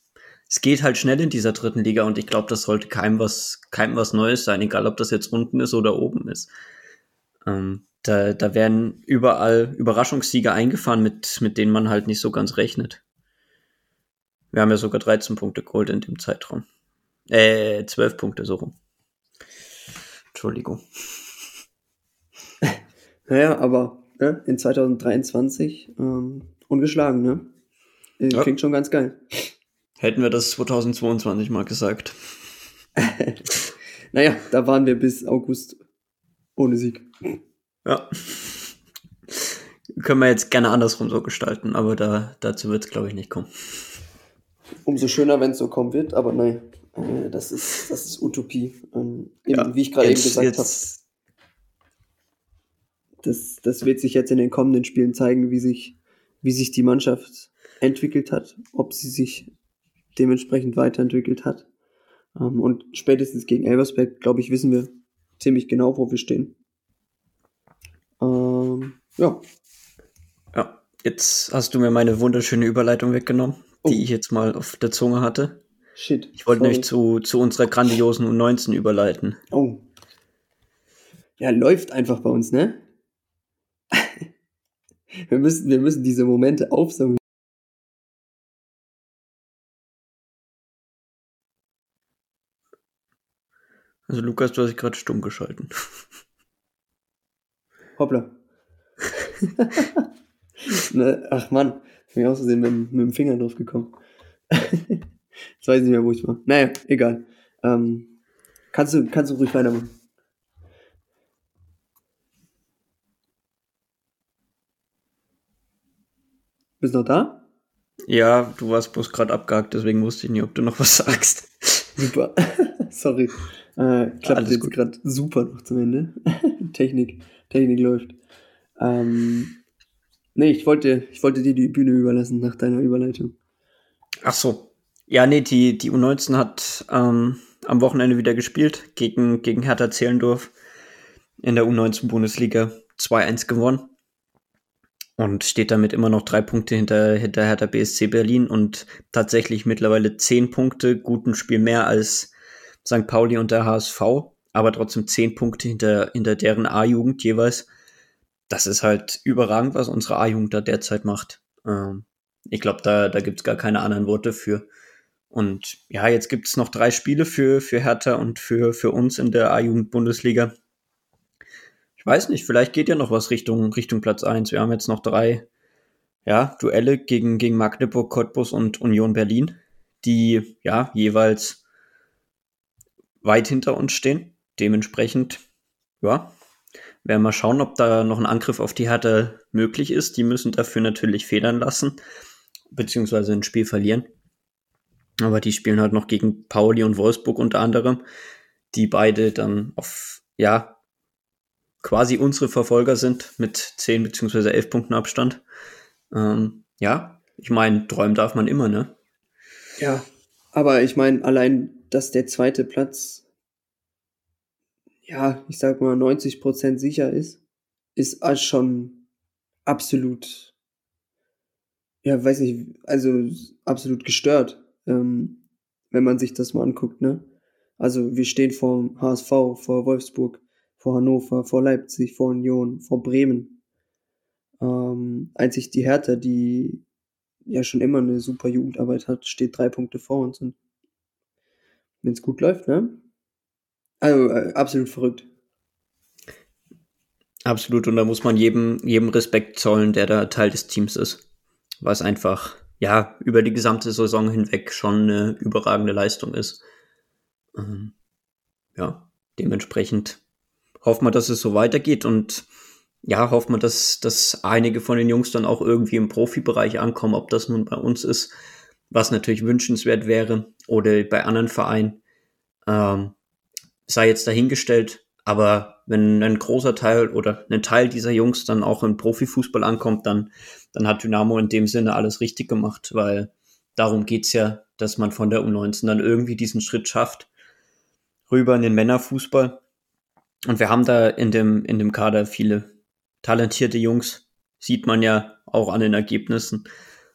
es geht halt schnell in dieser dritten Liga und ich glaube, das sollte keinem was, keinem was Neues sein, egal ob das jetzt unten ist oder oben ist. Ähm, da, da werden überall Überraschungssiege eingefahren, mit, mit denen man halt nicht so ganz rechnet. Wir haben ja sogar 13 Punkte geholt in dem Zeitraum. Äh, 12 Punkte so rum. Entschuldigung. Naja, aber ne, in 2023 ähm, ungeschlagen, ne? Ja. Klingt schon ganz geil. Hätten wir das 2022 mal gesagt. naja, da waren wir bis August ohne Sieg. Ja. Können wir jetzt gerne andersrum so gestalten, aber da, dazu wird es, glaube ich, nicht kommen. Umso schöner, wenn es so kommen wird, aber nein, äh, das, ist, das ist Utopie. Ähm, eben, ja, wie ich gerade eben gesagt habe. Das, das wird sich jetzt in den kommenden Spielen zeigen, wie sich, wie sich die Mannschaft entwickelt hat, ob sie sich dementsprechend weiterentwickelt hat. Ähm, und spätestens gegen Elversberg, glaube ich, wissen wir ziemlich genau, wo wir stehen. Ähm, ja. Ja, jetzt hast du mir meine wunderschöne Überleitung weggenommen, oh. die ich jetzt mal auf der Zunge hatte. Shit. Ich wollte nämlich zu, zu unserer grandiosen U19 überleiten. Oh. Ja, läuft einfach bei uns, ne? Wir, müssen, wir müssen diese Momente aufsammeln. Also Lukas, du hast dich gerade stumm geschalten. Hoppla. ne, ach Mann, ich bin aus Versehen mit, mit dem Finger drauf gekommen. Jetzt weiß ich nicht mehr, wo ich war. Naja, egal. Ähm, kannst, du, kannst du ruhig weitermachen. Bist du noch da? Ja, du warst bloß gerade abgehakt, deswegen wusste ich nicht, ob du noch was sagst. Super. Sorry. Äh, klappt Alles jetzt gerade super noch zum Ende. Technik. Technik läuft. Ähm, nee, ich wollte, ich wollte dir die Bühne überlassen nach deiner Überleitung. Ach so. Ja, nee, die, die U19 hat ähm, am Wochenende wieder gespielt gegen, gegen Hertha Zehlendorf in der U19-Bundesliga 2-1 gewonnen und steht damit immer noch drei Punkte hinter, hinter Hertha BSC Berlin und tatsächlich mittlerweile zehn Punkte, guten Spiel mehr als St. Pauli und der HSV aber trotzdem zehn Punkte hinter, hinter deren A-Jugend jeweils. Das ist halt überragend, was unsere A-Jugend da derzeit macht. Ähm, ich glaube, da, da gibt es gar keine anderen Worte für. Und ja, jetzt gibt es noch drei Spiele für, für Hertha und für, für uns in der A-Jugend-Bundesliga. Weiß nicht, vielleicht geht ja noch was Richtung, Richtung Platz 1. Wir haben jetzt noch drei ja, Duelle gegen, gegen Magdeburg, Cottbus und Union Berlin, die ja jeweils weit hinter uns stehen. Dementsprechend, ja, werden wir schauen, ob da noch ein Angriff auf die Härte möglich ist. Die müssen dafür natürlich federn lassen, beziehungsweise ein Spiel verlieren. Aber die spielen halt noch gegen Pauli und Wolfsburg unter anderem, die beide dann auf, ja, quasi unsere Verfolger sind mit 10 beziehungsweise 11 Punkten Abstand. Ähm, ja, ich meine, träumen darf man immer, ne? Ja, aber ich meine, allein, dass der zweite Platz ja, ich sag mal, 90% sicher ist, ist schon absolut, ja, weiß nicht, also absolut gestört, ähm, wenn man sich das mal anguckt, ne? Also wir stehen vor HSV, vor Wolfsburg, vor Hannover, vor Leipzig, vor Union, vor Bremen. Ähm, einzig die Hertha, die ja schon immer eine super Jugendarbeit hat, steht drei Punkte vor uns. Und wenn es gut läuft, ne? Also äh, absolut verrückt. Absolut, und da muss man jedem, jedem Respekt zollen, der da Teil des Teams ist. Was einfach, ja, über die gesamte Saison hinweg schon eine überragende Leistung ist. Ähm, ja, dementsprechend hoffen wir, dass es so weitergeht und ja, hoffen wir, dass, dass einige von den Jungs dann auch irgendwie im Profibereich ankommen, ob das nun bei uns ist, was natürlich wünschenswert wäre, oder bei anderen Vereinen. Ähm, sei jetzt dahingestellt, aber wenn ein großer Teil oder ein Teil dieser Jungs dann auch im Profifußball ankommt, dann, dann hat Dynamo in dem Sinne alles richtig gemacht, weil darum geht's ja, dass man von der U19 dann irgendwie diesen Schritt schafft, rüber in den Männerfußball. Und wir haben da in dem, in dem Kader viele talentierte Jungs, sieht man ja auch an den Ergebnissen.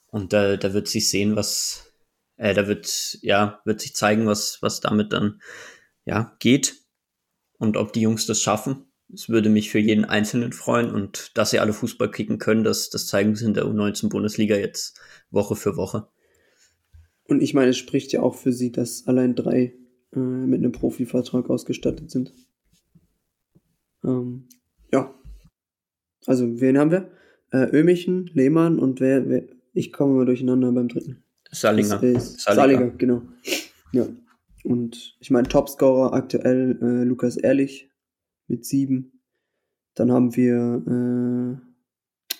Und da, da wird sich sehen, was, äh, da wird, ja, wird sich zeigen, was, was damit dann, ja, geht. Und ob die Jungs das schaffen. Es würde mich für jeden Einzelnen freuen und dass sie alle Fußball kicken können, das, das zeigen sie in der U19-Bundesliga jetzt Woche für Woche. Und ich meine, es spricht ja auch für sie, dass allein drei äh, mit einem Profivertrag ausgestattet sind. Ähm, ja. Also, wen haben wir? Äh, Ömichen, Lehmann und wer, wer ich komme mal durcheinander beim dritten. Salinger. Salinger. Salinger, genau. Ja. Und ich meine, Topscorer aktuell äh, Lukas Ehrlich mit sieben. Dann haben wir äh,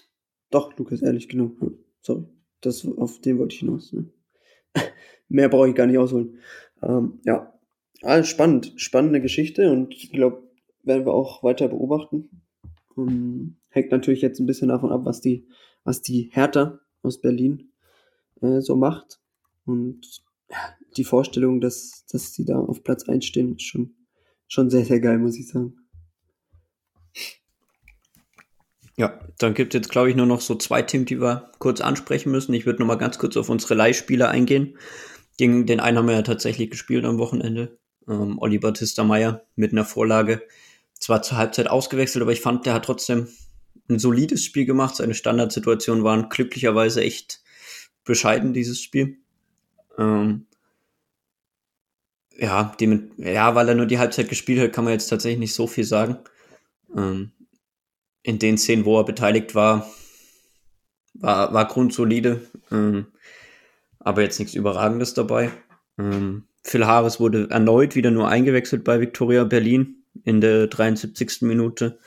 doch Lukas Ehrlich, genau. Sorry. Das, auf den wollte ich hinaus. Ne? Mehr brauche ich gar nicht ausholen. Ähm, ja, alles spannend. Spannende Geschichte und ich glaube, werden wir auch weiter beobachten. Um, ähm, hängt natürlich jetzt ein bisschen davon ab, was die, was die Hertha aus Berlin äh, so macht. Und ja, die Vorstellung, dass, dass die da auf Platz 1 stehen, ist schon, schon sehr, sehr geil, muss ich sagen. Ja, dann gibt es jetzt, glaube ich, nur noch so zwei Themen, die wir kurz ansprechen müssen. Ich würde noch mal ganz kurz auf unsere Leihspieler eingehen. Den, den einen haben wir ja tatsächlich gespielt am Wochenende. Ähm, Olli Battista Meyer mit einer Vorlage. Zwar zur Halbzeit ausgewechselt, aber ich fand, der hat trotzdem ein solides Spiel gemacht. Seine Standardsituationen waren glücklicherweise echt bescheiden, dieses Spiel. Ähm, ja, dem, ja, weil er nur die Halbzeit gespielt hat, kann man jetzt tatsächlich nicht so viel sagen. Ähm, in den Szenen, wo er beteiligt war, war, war grundsolide, ähm, aber jetzt nichts Überragendes dabei. Ähm, Phil Harris wurde erneut wieder nur eingewechselt bei Victoria Berlin in der 73. Minute.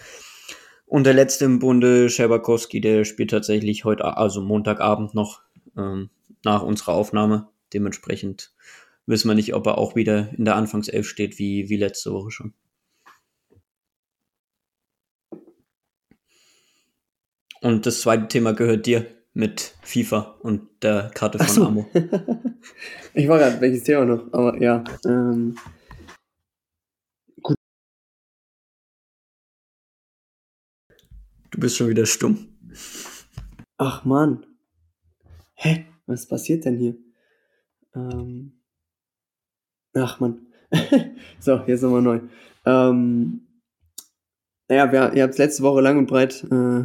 Und der letzte im Bunde, Scherbakowski, der spielt tatsächlich heute, also Montagabend noch ähm, nach unserer Aufnahme. Dementsprechend wissen wir nicht, ob er auch wieder in der Anfangself steht, wie, wie letzte Woche schon. Und das zweite Thema gehört dir mit FIFA und der Karte von so. Amo. ich war gerade, welches Thema noch, aber ja. Ähm, Du bist schon wieder stumm. Ach man. Hä? Was passiert denn hier? Ähm, ach man. so, jetzt nochmal neu. Ähm, naja, wir, ihr habt letzte Woche lang und breit äh,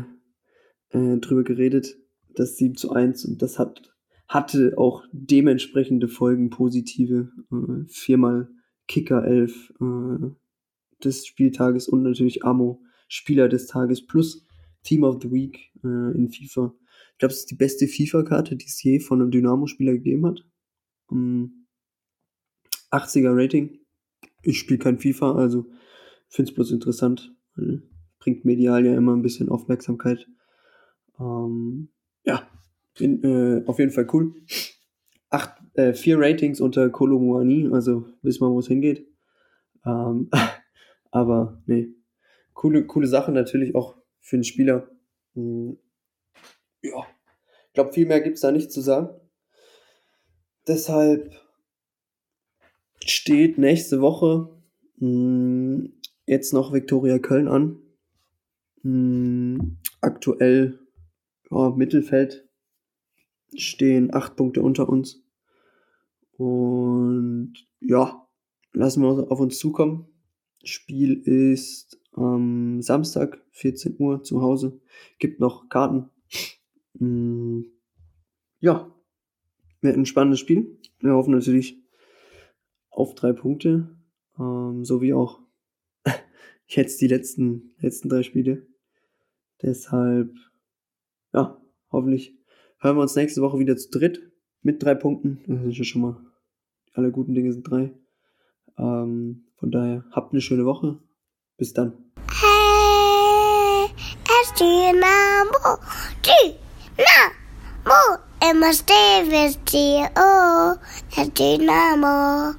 äh, drüber geredet, das 7 zu 1 und das hat, hatte auch dementsprechende Folgen, positive. Äh, viermal Kicker 11 äh, des Spieltages und natürlich Amo, Spieler des Tages plus Team of the Week äh, in FIFA. Ich glaube, es ist die beste FIFA-Karte, die es je von einem Dynamo-Spieler gegeben hat. Um, 80er Rating. Ich spiele kein FIFA, also finde es bloß interessant. Bringt medial ja immer ein bisschen Aufmerksamkeit. Ähm, ja, in, äh, auf jeden Fall cool. Acht, äh, vier Ratings unter Kolomuani, also wissen wir, wo es hingeht. Ähm, aber nee, coole, coole Sache natürlich auch für den Spieler. Hm, ja, ich glaube, viel mehr gibt es da nicht zu sagen. Deshalb steht nächste Woche hm, jetzt noch Viktoria Köln an. Hm, aktuell ja, Mittelfeld stehen acht Punkte unter uns. Und ja, lassen wir auf uns zukommen. Spiel ist Am Samstag, 14 Uhr zu Hause. Gibt noch Karten. Mm, ja, wird ein spannendes Spiel. Wir hoffen natürlich auf drei Punkte, ähm, so wie auch jetzt die letzten, letzten drei Spiele. Deshalb, ja, hoffentlich hören wir uns nächste Woche wieder zu dritt mit drei Punkten. Das ist ja schon mal, alle guten Dinge sind drei. Ähm, von daher, habt eine schöne Woche. Bis dann. Hey, es Dynamo, Dynamo, immer stay with you, oh, es Dynamo.